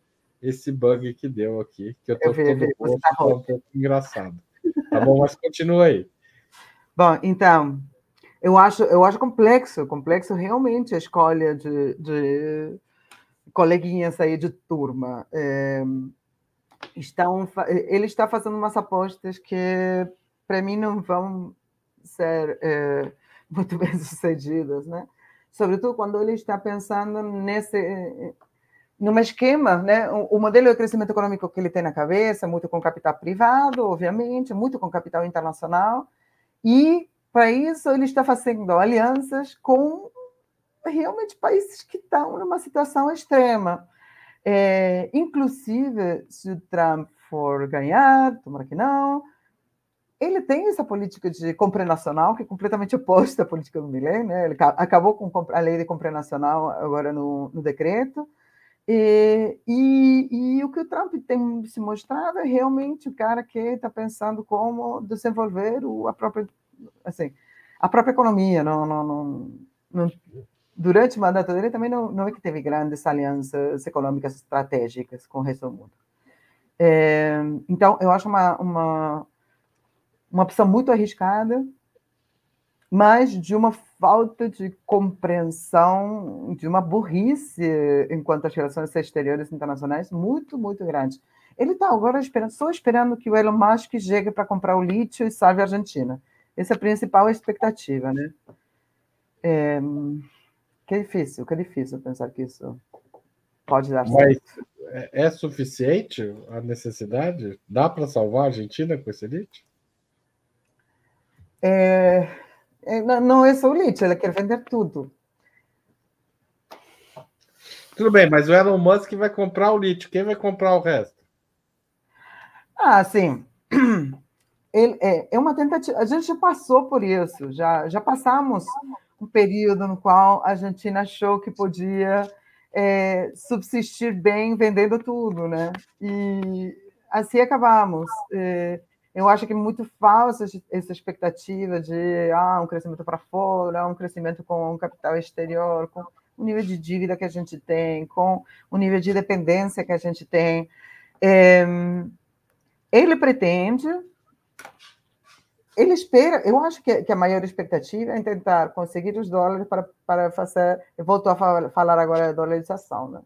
esse bug que deu aqui, que eu estou todo vi, rosto, tá, tá um pouco engraçado. Tá bom, mas continua aí. Bom, então, eu acho, eu acho complexo, complexo realmente a escolha de, de coleguinhas aí de turma. É, estão, ele está fazendo umas apostas que, para mim, não vão ser é, muito (laughs) bem sucedidas, né? Sobretudo quando ele está pensando nesse num esquema, né? O, modelo de crescimento econômico que ele tem na cabeça, muito com capital privado, obviamente, muito com capital internacional, e para isso, ele está fazendo alianças com realmente países que estão numa situação extrema. É, inclusive, se o Trump for ganhar, tomara que não, ele tem essa política de compra nacional, que é completamente oposta à política do Milley, né? Ele acabou com a lei de compra nacional agora no, no decreto. E, e, e, o que o Trump tem se mostrado é realmente o cara que está pensando como desenvolver o, a própria assim, a própria economia, não, não, não, não durante o mandato dele também não, não é que teve grandes alianças econômicas estratégicas com o resto do mundo. É, então, eu acho uma, uma, uma opção muito arriscada, mas de uma falta de compreensão, de uma burrice enquanto às relações exteriores internacionais muito, muito grande. Ele está agora esperando, só esperando que o Elon Musk chegue para comprar o lítio e salve a Argentina. Essa é a principal expectativa, né? É, que é difícil, que é difícil pensar que isso pode dar Mas certo. É, é suficiente a necessidade? Dá para salvar a Argentina com esse? É, é, não é só o lítio, ela quer vender tudo. Tudo bem, mas o Elon Musk vai comprar o lítio, quem vai comprar o resto? Ah, sim. (clears throat) ele, é, é uma tentativa. A gente já passou por isso, já, já passamos um período no qual a Argentina achou que podia é, subsistir bem vendendo tudo, né? E assim acabamos. É, eu acho que é muito falsa essa expectativa de ah, um crescimento para fora, um crescimento com capital exterior, com o nível de dívida que a gente tem, com o nível de dependência que a gente tem. É, ele pretende ele espera, eu acho que, que, a maior expectativa é tentar conseguir os dólares para, para fazer. Eu volto a falar agora da dolarização. Né?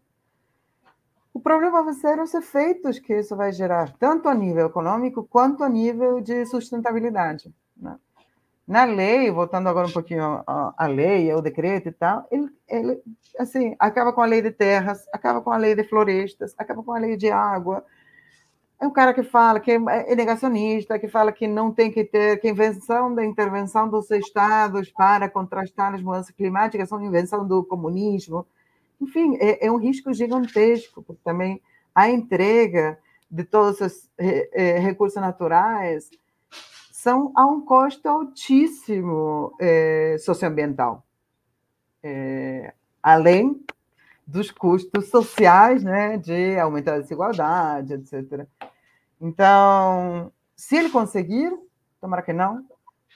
O problema vai ser os efeitos que isso vai gerar, tanto a nível econômico quanto a nível de sustentabilidade. Né? Na lei, voltando agora um pouquinho à lei, ao decreto e tal, ele, ele assim, acaba com a lei de terras, acaba com a lei de florestas, acaba com a lei de água, é um cara que fala que é negacionista, que fala que não tem que ter, que a invenção da intervenção dos estados para contrastar as mudanças climáticas são invenção do comunismo. Enfim, é, é um risco gigantesco, porque também a entrega de todos os é, recursos naturais são a um custo altíssimo é, socioambiental. É, além dos custos sociais, né, de aumentar a desigualdade, etc. Então, se ele conseguir, tomara que não,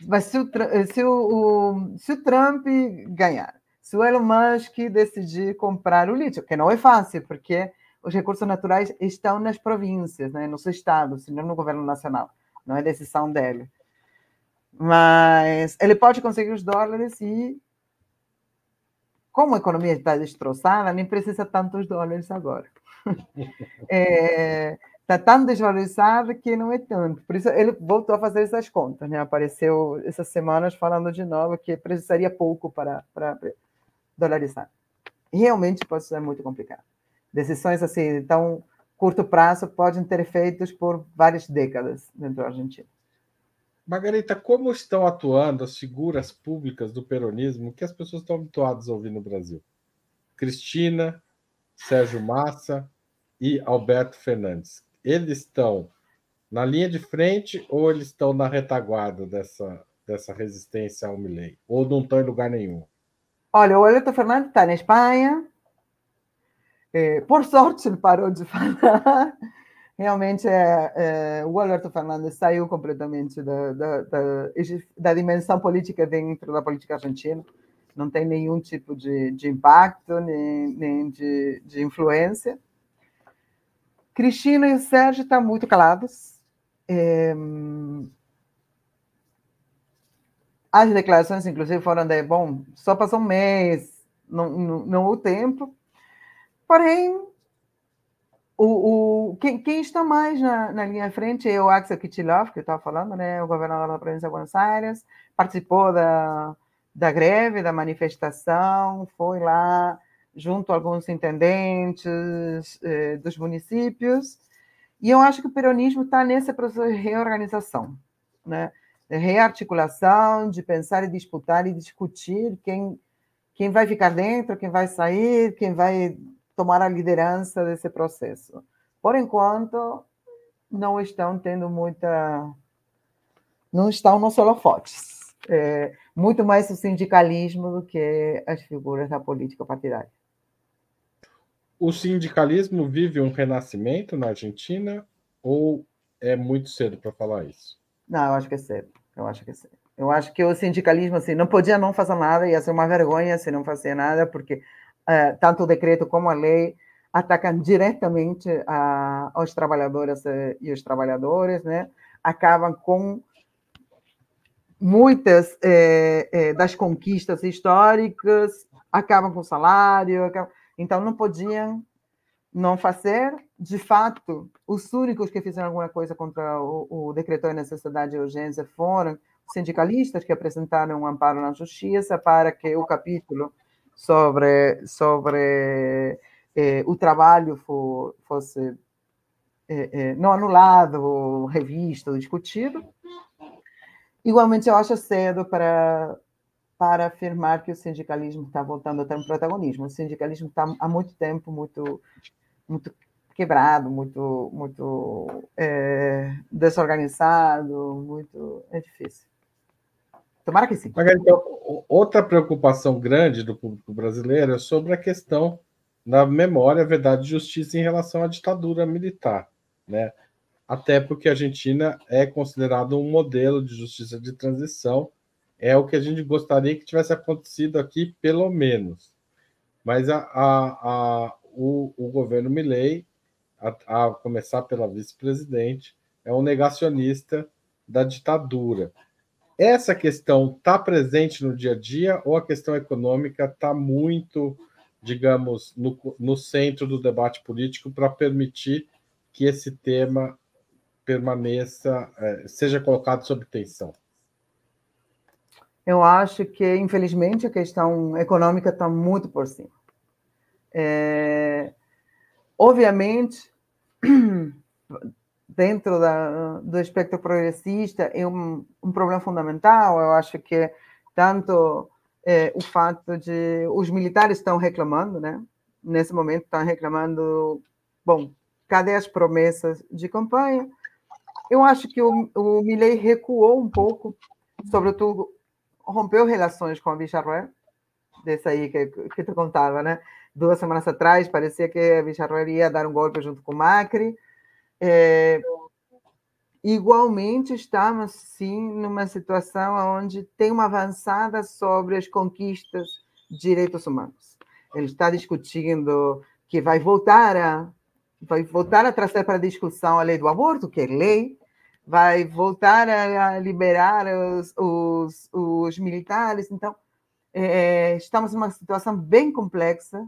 mas se o, se o, se o Trump ganhar, se o Elon Musk decidir comprar o lítio, que não é fácil, porque os recursos naturais estão nas províncias, né, nos estados, não no governo nacional, não é decisão dele. Mas ele pode conseguir os dólares e como a economia está destroçada, nem precisa tantos dólares agora. Está (laughs) é, tá tão desvalorizada que não é tanto. Por isso ele voltou a fazer essas contas. Né? Apareceu essas semanas falando de novo que precisaria pouco para, para dolarizar. Realmente pode ser muito complicado. Decisões assim, tão curto prazo podem ter efeitos por várias décadas dentro da Argentina. Margarita, como estão atuando as figuras públicas do peronismo que as pessoas estão habituadas a ouvir no Brasil? Cristina, Sérgio Massa e Alberto Fernandes. Eles estão na linha de frente ou eles estão na retaguarda dessa, dessa resistência ao Milley? Ou não estão em lugar nenhum? Olha, o Alberto Fernandes está na Espanha. É, por sorte, ele parou de (laughs) falar. Realmente, é, é, o Alberto Fernandes saiu completamente da, da, da, da, dimensão política dentro da política argentina. Não tem nenhum tipo de, de impacto, nem, nem de, de influência. Cristina e o Sérgio estão muito calados. É, as declarações, inclusive, foram de, bom, só passou um mês, não, não, o tempo. Porém, o, o, quem, quem está mais na, na linha frente é o Axel Kicillof, que eu estava falando, né, o governador da província de Buenos Aires, participou da, da greve, da manifestação, foi lá junto a alguns intendentes eh, dos municípios, e eu acho que o peronismo está nesse processo de reorganização, né? Rearticulação, de pensar e disputar e discutir quem, quem vai ficar dentro, quem vai sair, quem vai tomar a liderança desse processo. Por enquanto, não estão tendo muita. Não estão nos holofotes. É, muito mais o sindicalismo do que as figuras da política partidária. O sindicalismo vive um renascimento na Argentina ou é muito cedo para falar isso? Não, eu acho que é cedo. Eu acho que. Eu acho que o sindicalismo assim não podia não fazer nada, ia ser uma vergonha se não fazer nada, porque uh, tanto o decreto como a lei atacam diretamente a, aos trabalhadores e os trabalhadores, né? Acabam com muitas eh, eh, das conquistas históricas, acabam com o salário, acabam... então não podiam não fazer. De fato, os únicos que fizeram alguma coisa contra o, o decreto de necessidade e urgência foram sindicalistas que apresentaram um amparo na justiça para que o capítulo sobre, sobre eh, o trabalho for, fosse eh, eh, não anulado, revisto, discutido. Igualmente, eu acho cedo para, para afirmar que o sindicalismo está voltando a ter um protagonismo. O sindicalismo está há muito tempo muito, muito quebrado, muito, muito é, desorganizado, muito. É difícil. Tomara que sim. Então, outra preocupação grande do público brasileiro é sobre a questão da memória, verdade e justiça em relação à ditadura militar, né? Até porque a Argentina é considerado um modelo de justiça de transição, é o que a gente gostaria que tivesse acontecido aqui, pelo menos. Mas a, a, a o, o, governo Milley, a, a começar pela vice-presidente, é um negacionista da ditadura. Essa questão está presente no dia a dia ou a questão econômica está muito, digamos, no, no centro do debate político para permitir que esse tema permaneça, é, seja colocado sob tensão? Eu acho que, infelizmente, a questão econômica está muito por cima. É, obviamente, (clears throat) dentro da, do espectro progressista é um, um, problema fundamental. Eu acho que tanto é, o fato de os militares estão reclamando, né? Nesse momento estão reclamando, bom, cadê as promessas de campanha? Eu acho que o, o Milley recuou um pouco, sobretudo rompeu relações com a Villarreal, desse aí que, que tu contava, né? Duas semanas atrás parecia que a Villarreal ia dar um golpe junto com o Macri, é, igualmente, estamos, sim, numa situação onde tem uma avançada sobre as conquistas de direitos humanos. Ele está discutindo que vai voltar a vai voltar a trazer para discussão a lei do aborto, que é lei, vai voltar a liberar os, os, os militares. Então, é, estamos numa situação bem complexa,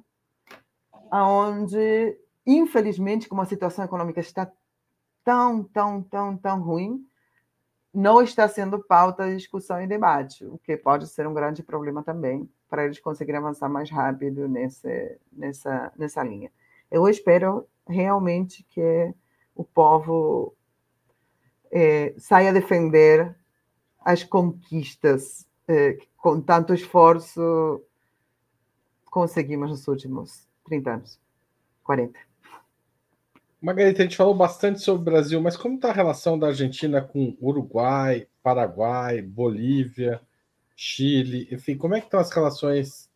onde, infelizmente, como a situação econômica está tão, tão, tão, tão ruim, não está sendo pauta de discussão e debate, o que pode ser um grande problema também para eles conseguirem avançar mais rápido nesse, nessa, nessa linha. Eu espero realmente que o povo é, saia a defender as conquistas é, que, com tanto esforço conseguimos nos últimos 30 anos, 40. Margarita, a gente falou bastante sobre o Brasil, mas como está a relação da Argentina com Uruguai, Paraguai, Bolívia, Chile, enfim, como é que estão as relações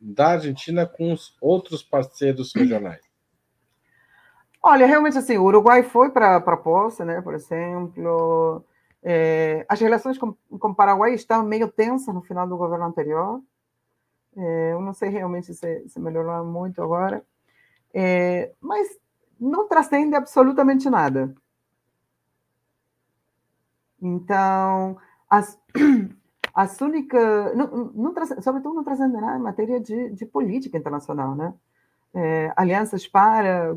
da Argentina com os outros parceiros regionais? Olha, realmente assim, o Uruguai foi para a proposta, né? Por exemplo, é, as relações com, com o Paraguai estão meio tensas no final do governo anterior. É, eu não sei realmente se, se melhorou muito agora, é, mas não transcende absolutamente nada. Então, as, (clears throat) as únicas. Não, não, sobretudo não transcende nada em matéria de, de política internacional, né? É, alianças para.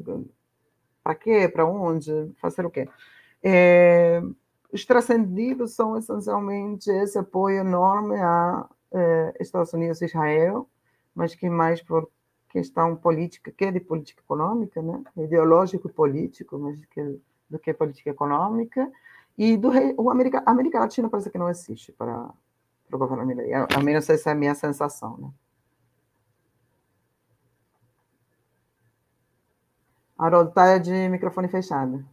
Para quê? Para onde? Fazer o quê? É, os transcendidos são essencialmente esse apoio enorme a Estados Unidos e Israel, mas que mais por questão política, que é de política econômica, né? ideológico e político, mas que, do que política econômica, e do o América, a América Latina parece que não existe para, para o governo Milei, a menos essa é a minha sensação. Né? Haroldo, está de microfone fechado.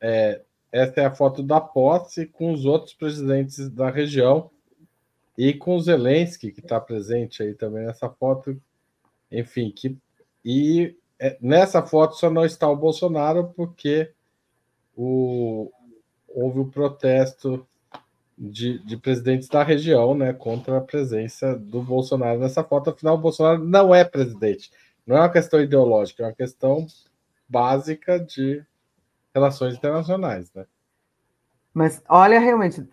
É, essa é a foto da posse com os outros presidentes da região e com o Zelensky, que está presente aí também nessa foto. Enfim, que, e é, nessa foto só não está o Bolsonaro, porque o, houve o protesto de, de, presidentes da região né, contra a presença do Bolsonaro nessa foto. Afinal, o Bolsonaro não é presidente. Não é uma questão ideológica, é uma questão básica de relações internacionais. Né? Mas olha, realmente,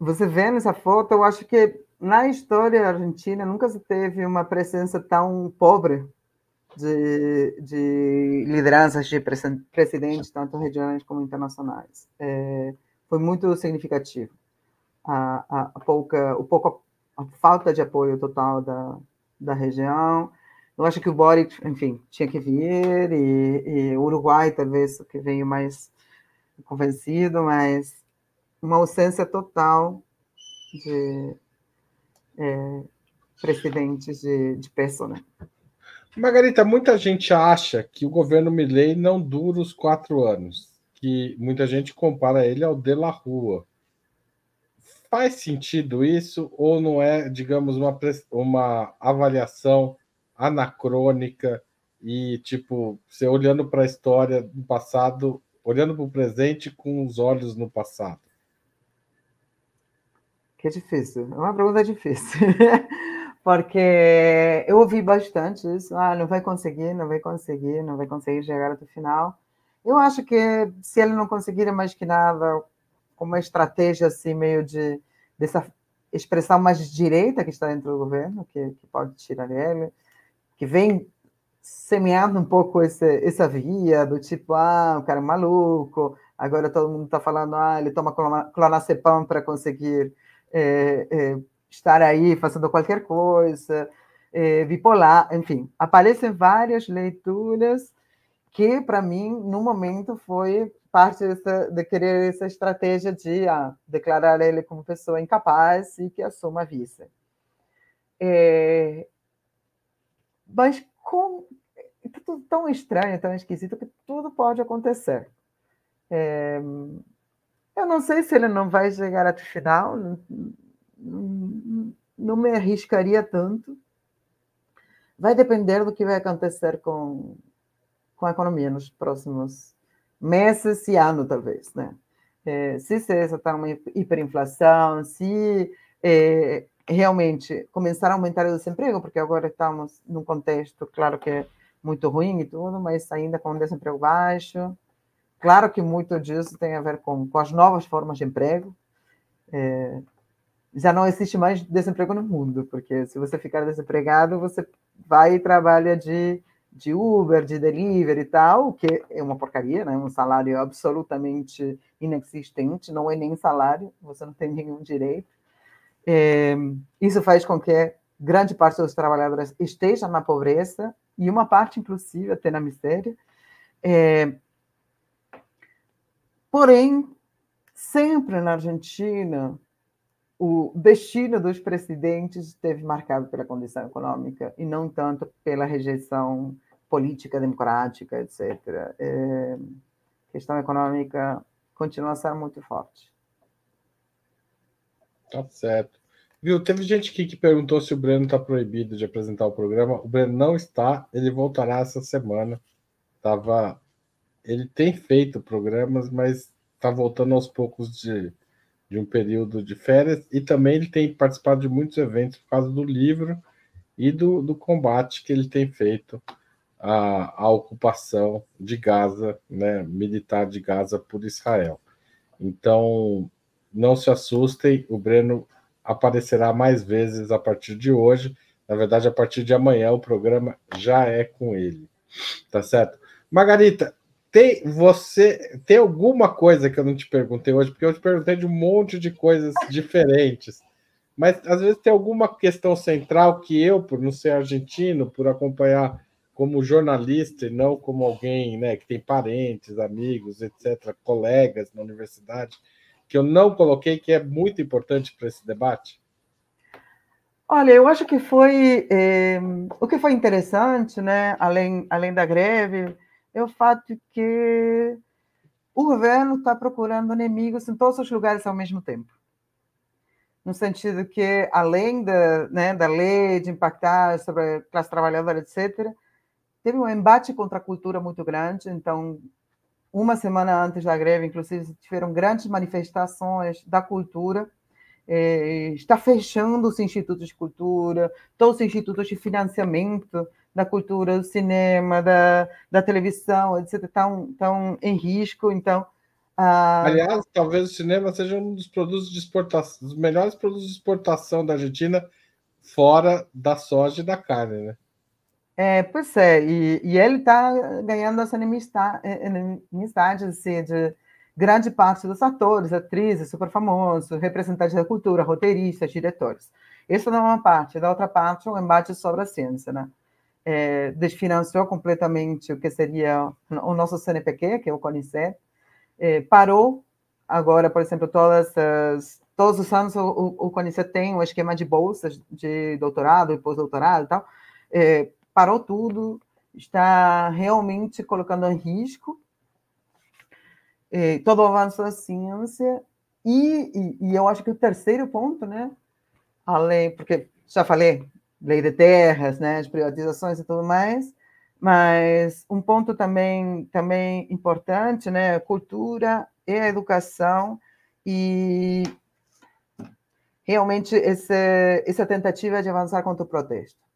você vê nessa foto, eu acho que na história argentina nunca se teve uma presença tão pobre de, de lideranças de presidentes, tanto regionais como internacionais. É, foi muito significativo. A, a, a, pouca, o pouco, a falta de apoio total da, da região. Eu acho que o Boric, enfim, tinha que vir, e, e o Uruguai, talvez, que veio mais convencido, mas uma ausência total de é, presidentes de, de peso, né? Margarita, muita gente acha que o governo Milley não dura os quatro anos, que muita gente compara ele ao De La Rua. Faz sentido isso ou não é, digamos, uma, uma avaliação anacrônica e, tipo, você olhando para a história do passado, olhando para o presente com os olhos no passado? Que é difícil. É uma pergunta difícil. (laughs) Porque eu ouvi bastante isso. Ah, não vai conseguir, não vai conseguir, não vai conseguir chegar até o final. Eu acho que se ele não conseguir mais que nada, com uma estratégia assim, meio de dessa expressão mais direita que está dentro do governo, que, que pode tirar ele, que vem semeando um pouco esse, essa via do tipo, ah, o cara é maluco, agora todo mundo está falando, ah, ele toma clonazepam para conseguir é, é, estar aí fazendo qualquer coisa, é, bipolar, enfim, aparecem várias leituras que, para mim, no momento, foi parte dessa, de querer essa estratégia de ah, declarar ele como pessoa incapaz e que assuma a vice. É, mas com, é tudo tão estranho, tão esquisito, que tudo pode acontecer. É, eu não sei se ele não vai chegar até o final, não, não me arriscaria tanto. Vai depender do que vai acontecer com, com a economia nos próximos meses e ano, talvez, né? É, se essa está uma hiperinflação, se é, realmente começar a aumentar o desemprego, porque agora estamos num contexto, claro que é muito ruim e tudo, mas ainda com desemprego baixo, Claro que muito disso tem a ver com, com as novas formas de emprego. É, já não existe mais desemprego no mundo, porque se você ficar desempregado, você vai e trabalha de, de Uber, de delivery e tal, o que é uma porcaria, né? um salário absolutamente inexistente, não é nem salário, você não tem nenhum direito. É, isso faz com que grande parte dos trabalhadores esteja na pobreza e uma parte, inclusive, até na miséria. É, Porém, sempre na Argentina, o destino dos presidentes esteve marcado pela condição econômica e não tanto pela rejeição política, democrática, etc. É, questão econômica continua a ser muito forte. Tá certo. Viu, teve gente aqui que perguntou se o Breno está proibido de apresentar o programa. O Breno não está, ele voltará essa semana. Tava, ele tem feito programas, mas está voltando aos poucos de, de um período de férias. E também ele tem participado de muitos eventos por causa do livro e do, do combate que ele tem feito à, à ocupação de Gaza, né, militar de Gaza por Israel. Então, não se assustem, o Breno aparecerá mais vezes a partir de hoje. Na verdade, a partir de amanhã o programa já é com ele. Tá certo? Margarita, tem você tem alguma coisa que eu não te perguntei hoje, porque eu te perguntei de um monte de coisas diferentes. Mas às vezes tem alguma questão central que eu, por não ser argentino, por acompanhar como jornalista e não como alguém né, que tem parentes, amigos, etc., colegas na universidade, que eu não coloquei, que é muito importante para esse debate? Olha, eu acho que foi é, o que foi interessante, né? Além, além da greve, é o fato que o governo está procurando inimigos em todos os lugares ao mesmo tempo. No sentido que, além da, né, da lei de impactar sobre a classe trabalhadora, etc., teve um embate contra a cultura muito grande. Então, uma semana antes da greve, inclusive, tiveram grandes manifestações da cultura. É, está fechando os institutos de cultura, todos os institutos de financiamento da cultura, do cinema, da, da televisão, etc., estão, estão em risco. Então, ah... Aliás, talvez o cinema seja um dos produtos de exportação, dos melhores produtos de exportação da Argentina, fora da soja e da carne, né? É, pois é, e, e ele está ganhando essa enemistade, enemistade assim, de grande parte dos atores, atrizes super famosos, representantes da cultura, roteiristas, diretores. Isso é uma parte. Da outra parte, um embate sobre a ciência, né? É, desfinanciou completamente o que seria o nosso CNPq, que é o CONICET, é, parou agora, por exemplo, todas as, todos os anos o, o CONICET tem um esquema de bolsas de doutorado e pós-doutorado e tal, é, parou tudo, está realmente colocando em risco eh, todo o avanço da ciência. E, e, e, eu acho que o terceiro ponto, né, além, porque já falei, lei de terras, né, as privatizações e tudo mais, mas um ponto também, também importante, né, cultura e a educação e realmente essa, essa tentativa de avançar contra o protesto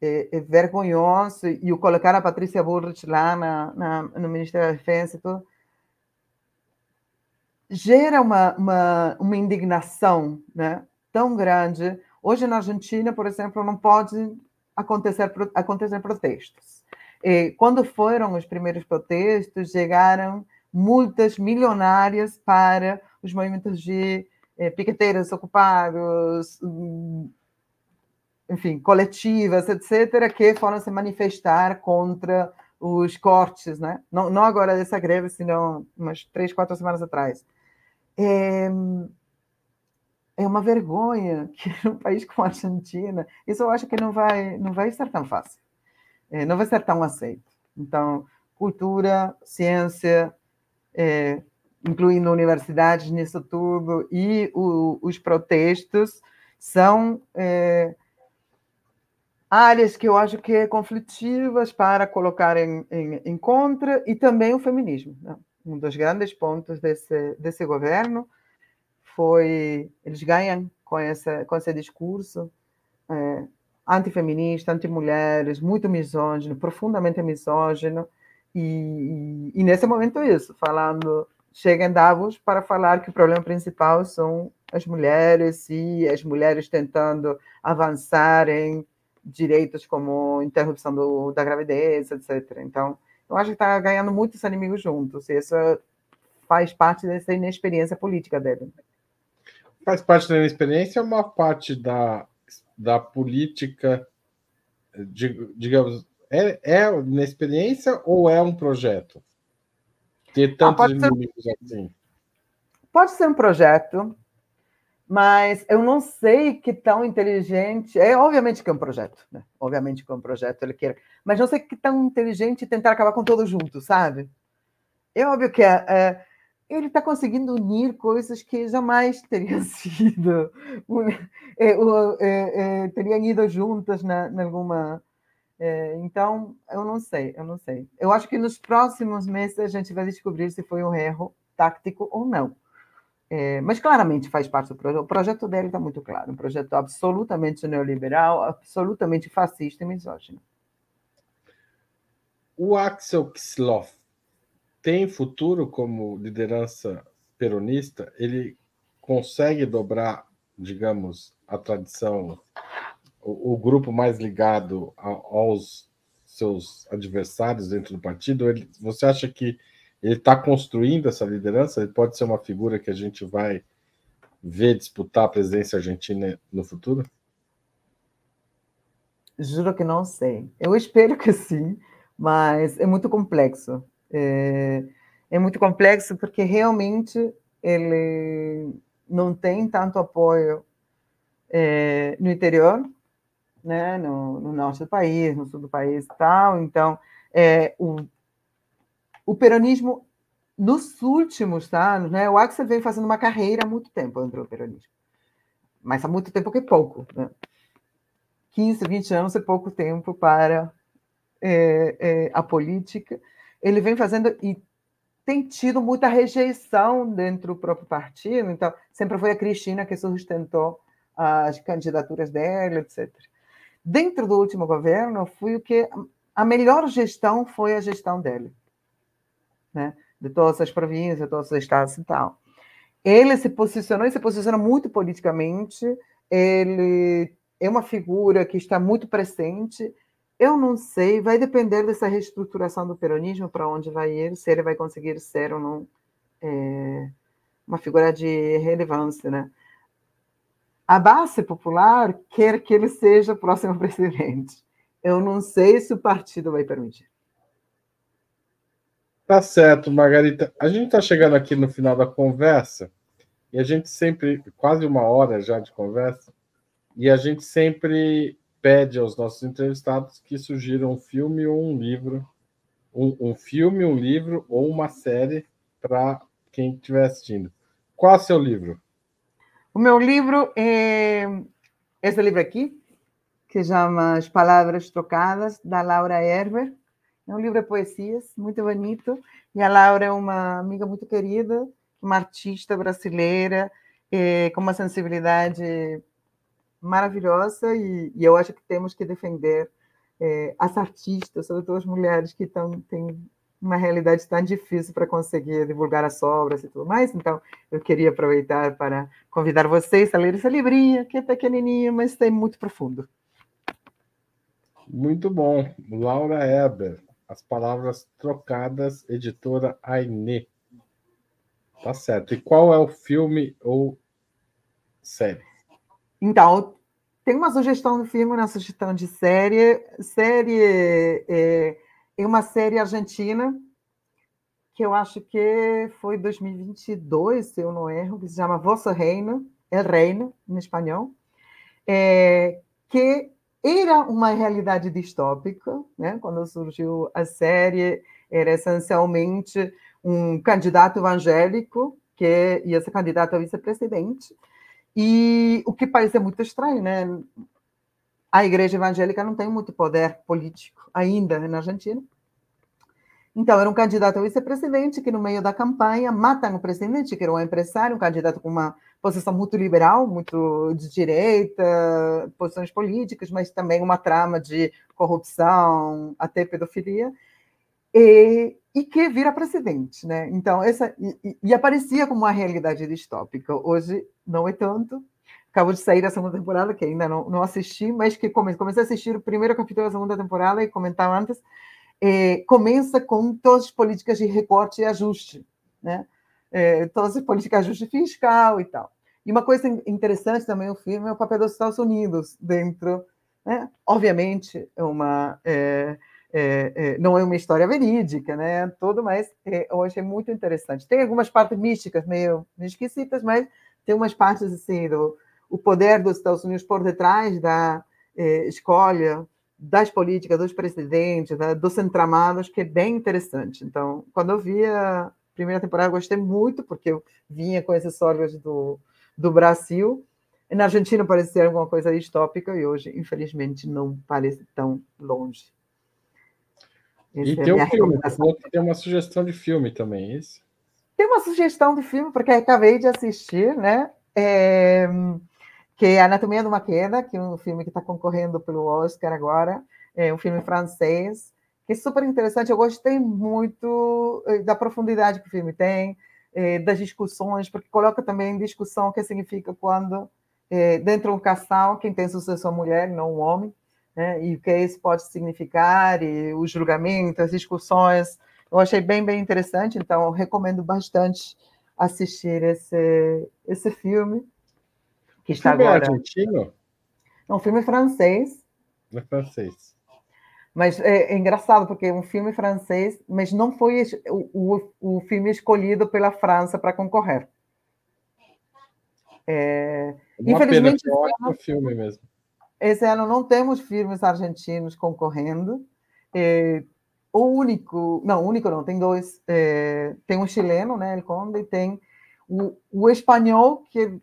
é, é vergonhoso, e o colocar a Patrícia Burrich lá na, na, no Ministério da Defesa e tudo, gera uma, uma, uma indignação né, tão grande. Hoje, na Argentina, por exemplo, não pode acontecer, acontecer protestos. E quando foram os primeiros protestos, chegaram multas milionárias para os movimentos de eh, piqueteiros ocupados, enfim, coletivas, etc., que foram se manifestar contra os cortes, né? não, não agora dessa greve, senão umas três, quatro semanas atrás. É, é uma vergonha que (laughs) um país como a Argentina, isso eu acho que não vai, não vai ser tão fácil, é, não vai ser tão aceito. Então, cultura, ciência, é, incluindo universidades nisso tudo, e o, os protestos são é, áreas que eu acho que é conflitivas para colocar em, em, em contra, e também o feminismo. Né? Um dos grandes pontos desse, desse governo foi eles ganham com, essa, com esse discurso é, antifeminista, anti-mulheres, muito misógino, profundamente misógino, e, e, e, nesse momento isso, falando, chega em Davos para falar que o problema principal são as mulheres e as mulheres tentando avançar em direitos como interrupção do, da gravidez, etc. Então, eu acho que está ganhando muitos inimigos juntos, e isso faz parte dessa inexperiência política dele. Faz parte da inexperiência uma parte da, da política, digamos, é, é inexperiência ou é um projeto? Ter ah, tantos ah, inimigos ser, assim? Pode ser um projeto, mas eu não sei que tão inteligente. É obviamente que é um projeto, né? Obviamente que é um projeto, ele quer. Mas não sei que tão inteligente tentar acabar com todos juntos, sabe? É óbvio que é, é, ele está conseguindo unir coisas que jamais teriam (laughs) sido, é, é, é, teriam ido juntas na, alguma. É, então, eu não sei, eu não sei. Eu acho que nos próximos meses a gente vai descobrir se foi um erro tático ou não. É, mas claramente faz parte do projeto. O projeto dele está muito claro, um projeto absolutamente neoliberal, absolutamente fascista e misógino. O Axel Kicillof tem futuro como liderança peronista? Ele consegue dobrar, digamos, a tradição, o, o grupo mais ligado a, aos seus adversários dentro do partido? Ele, você acha que ele está construindo essa liderança? Ele pode ser uma figura que a gente vai ver disputar a presidência argentina no futuro? Juro que não sei. Eu espero que sim, mas é muito complexo. É, é muito complexo porque realmente ele não tem tanto apoio é, no interior, né, no, no, norte do país, no sul do país tal. Então, é, o, o peronismo, nos últimos anos, né, o Axel vem fazendo uma carreira há muito tempo entre o peronismo. Mas há muito tempo que é pouco. Né? 15, 20 anos é pouco tempo para é, é, a política ele vem fazendo e tem tido muita rejeição dentro do próprio partido. Então, sempre foi a Cristina que sustentou as candidaturas dela, etc. Dentro do último governo, foi o que a melhor gestão foi a gestão dele, né? De todas as províncias, de todos os estados e tal. Ele se posicionou e se posiciona muito politicamente. Ele é uma figura que está muito presente eu não sei, vai depender dessa reestruturação do peronismo, para onde vai ir, se ele vai conseguir ser ou não é, uma figura de relevância. Né? A base popular quer que ele seja o próximo (laughs) presidente. Eu não sei se o partido vai permitir. Tá certo, Margarita. A gente está chegando aqui no final da conversa e a gente sempre, quase uma hora já de conversa, e a gente sempre pede aos nossos entrevistados que sugiram um filme ou um livro, um, um filme, um livro ou uma série para quem estiver assistindo. Qual é o seu livro? O meu livro é esse livro aqui, que chama As Palavras Trocadas, da Laura Herber. É um livro de poesias, muito bonito. E a Laura é uma amiga muito querida, uma artista brasileira, é, com uma sensibilidade maravilhosa e, e, eu acho que temos que defender é, as artistas, sobretudo as mulheres que tão, têm uma realidade tão difícil para conseguir divulgar as obras e tudo mais. Então, eu queria aproveitar para convidar vocês a ler esse livrinho, que é pequenininho, mas tem muito profundo. Muito bom. Laura Eber, As Palavras Trocadas, editora Aine. Tá certo. E qual é o filme ou série? Então, tem uma sugestão de filme, uma sugestão de série. Série é, é uma série argentina que eu acho que foi 2022, se eu não erro, que se chama Vosso Reino, El Reino, em espanhol, é, que era uma realidade distópica, né? quando surgiu a série, era essencialmente um candidato evangélico que ia ser candidato a vice-presidente, e o que parece muito estranho, né? A igreja evangélica não tem muito poder político ainda na Argentina. Então, era um candidato a vice-presidente que, no meio da campanha, matam o presidente, que era um empresário, um candidato com uma posição muito liberal, muito de direita, posições políticas, mas também uma trama de corrupção, até pedofilia e, e que vira presidente, né? Então essa e, e, aparecia como uma realidade distópica. Hoje não é tanto. Acabou de sair a segunda temporada que ainda não, não assisti, mas que comecei, comecei a assistir o primeiro capítulo da segunda temporada e comentava antes. É, começa com todas as políticas de recorte e ajuste, né? É, todas as políticas de ajuste fiscal e tal. E uma coisa interessante também o filme é o papel dos Estados Unidos dentro, né? Obviamente, é uma é, é, é, não é uma história verídica, né? Tudo, mas é, eu achei muito interessante. Tem algumas partes místicas meio, meio esquisitas, mas tem umas partes assim do o poder dos Estados Unidos por detrás da é, escolha das políticas dos presidentes, da, dos entramados, que é bem interessante. Então, quando eu via primeira temporada gostei muito, porque eu vinha com esses olhos do, do Brasil. Na Argentina parecia alguma coisa distópica e hoje, infelizmente, não parece tão longe. Essa e é tem um filme, tem uma sugestão de filme também, é isso? Tem uma sugestão de filme, porque acabei de assistir, né? É, que é Anatomia de uma Queda, que é um filme que está concorrendo pelo Oscar agora, é um filme francês, que é super interessante. Eu gostei muito eh, da profundidade que o filme tem, eh, das discussões, porque coloca também em discussão o que significa quando, eh, dentro de um casal, quem tem sucesso é a mulher, não o homem, né? e o que isso pode significar, e os julgamentos, as discussões. Eu achei bem, bem interessante, então recomendo bastante assistir esse, esse filme. Que está filme é agora... é argentino? Não, um filme francês. É francês. Mas é, é, engraçado, porque é um filme francês, mas não foi o, o, o filme escolhido pela França para concorrer. É, infelizmente, pena, é um ano, filme mesmo. Esse ano não temos filmes argentinos concorrendo. É, o único, não, único não, tem dois. É, tem um chileno, né, El Conde, e tem o, o espanhol, que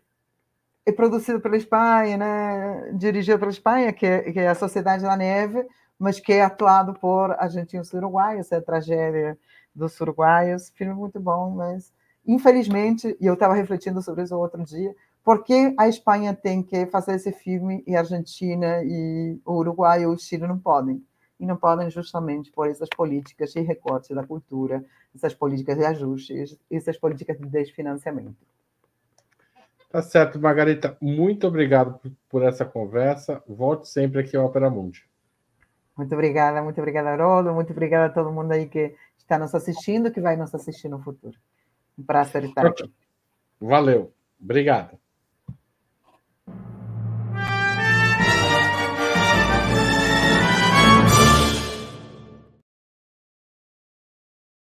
é produzido pela Espanha, né, dirigido pela Espanha, que é, que é a Sociedade da Neve, mas que é atuado por argentinos e uruguaios, é a tragédia dos uruguaios, filme muito bom, mas infelizmente, e eu estava refletindo sobre isso outro dia, por que a Espanha tem que fazer esse filme e a Argentina e o Uruguai e o Chile não podem? E não podem justamente por essas políticas de recorte da cultura, essas políticas de ajustes, essas políticas de desfinanciamento. Tá certo, Margarita. Muito obrigado por, essa conversa. Volte sempre aqui ao Opera Mundi. Muito obrigada, muito obrigada, Haroldo. Muito obrigada a todo mundo aí que está nos assistindo, que vai nos assistir no futuro. Um prazer estar aqui. Valeu. Obrigado.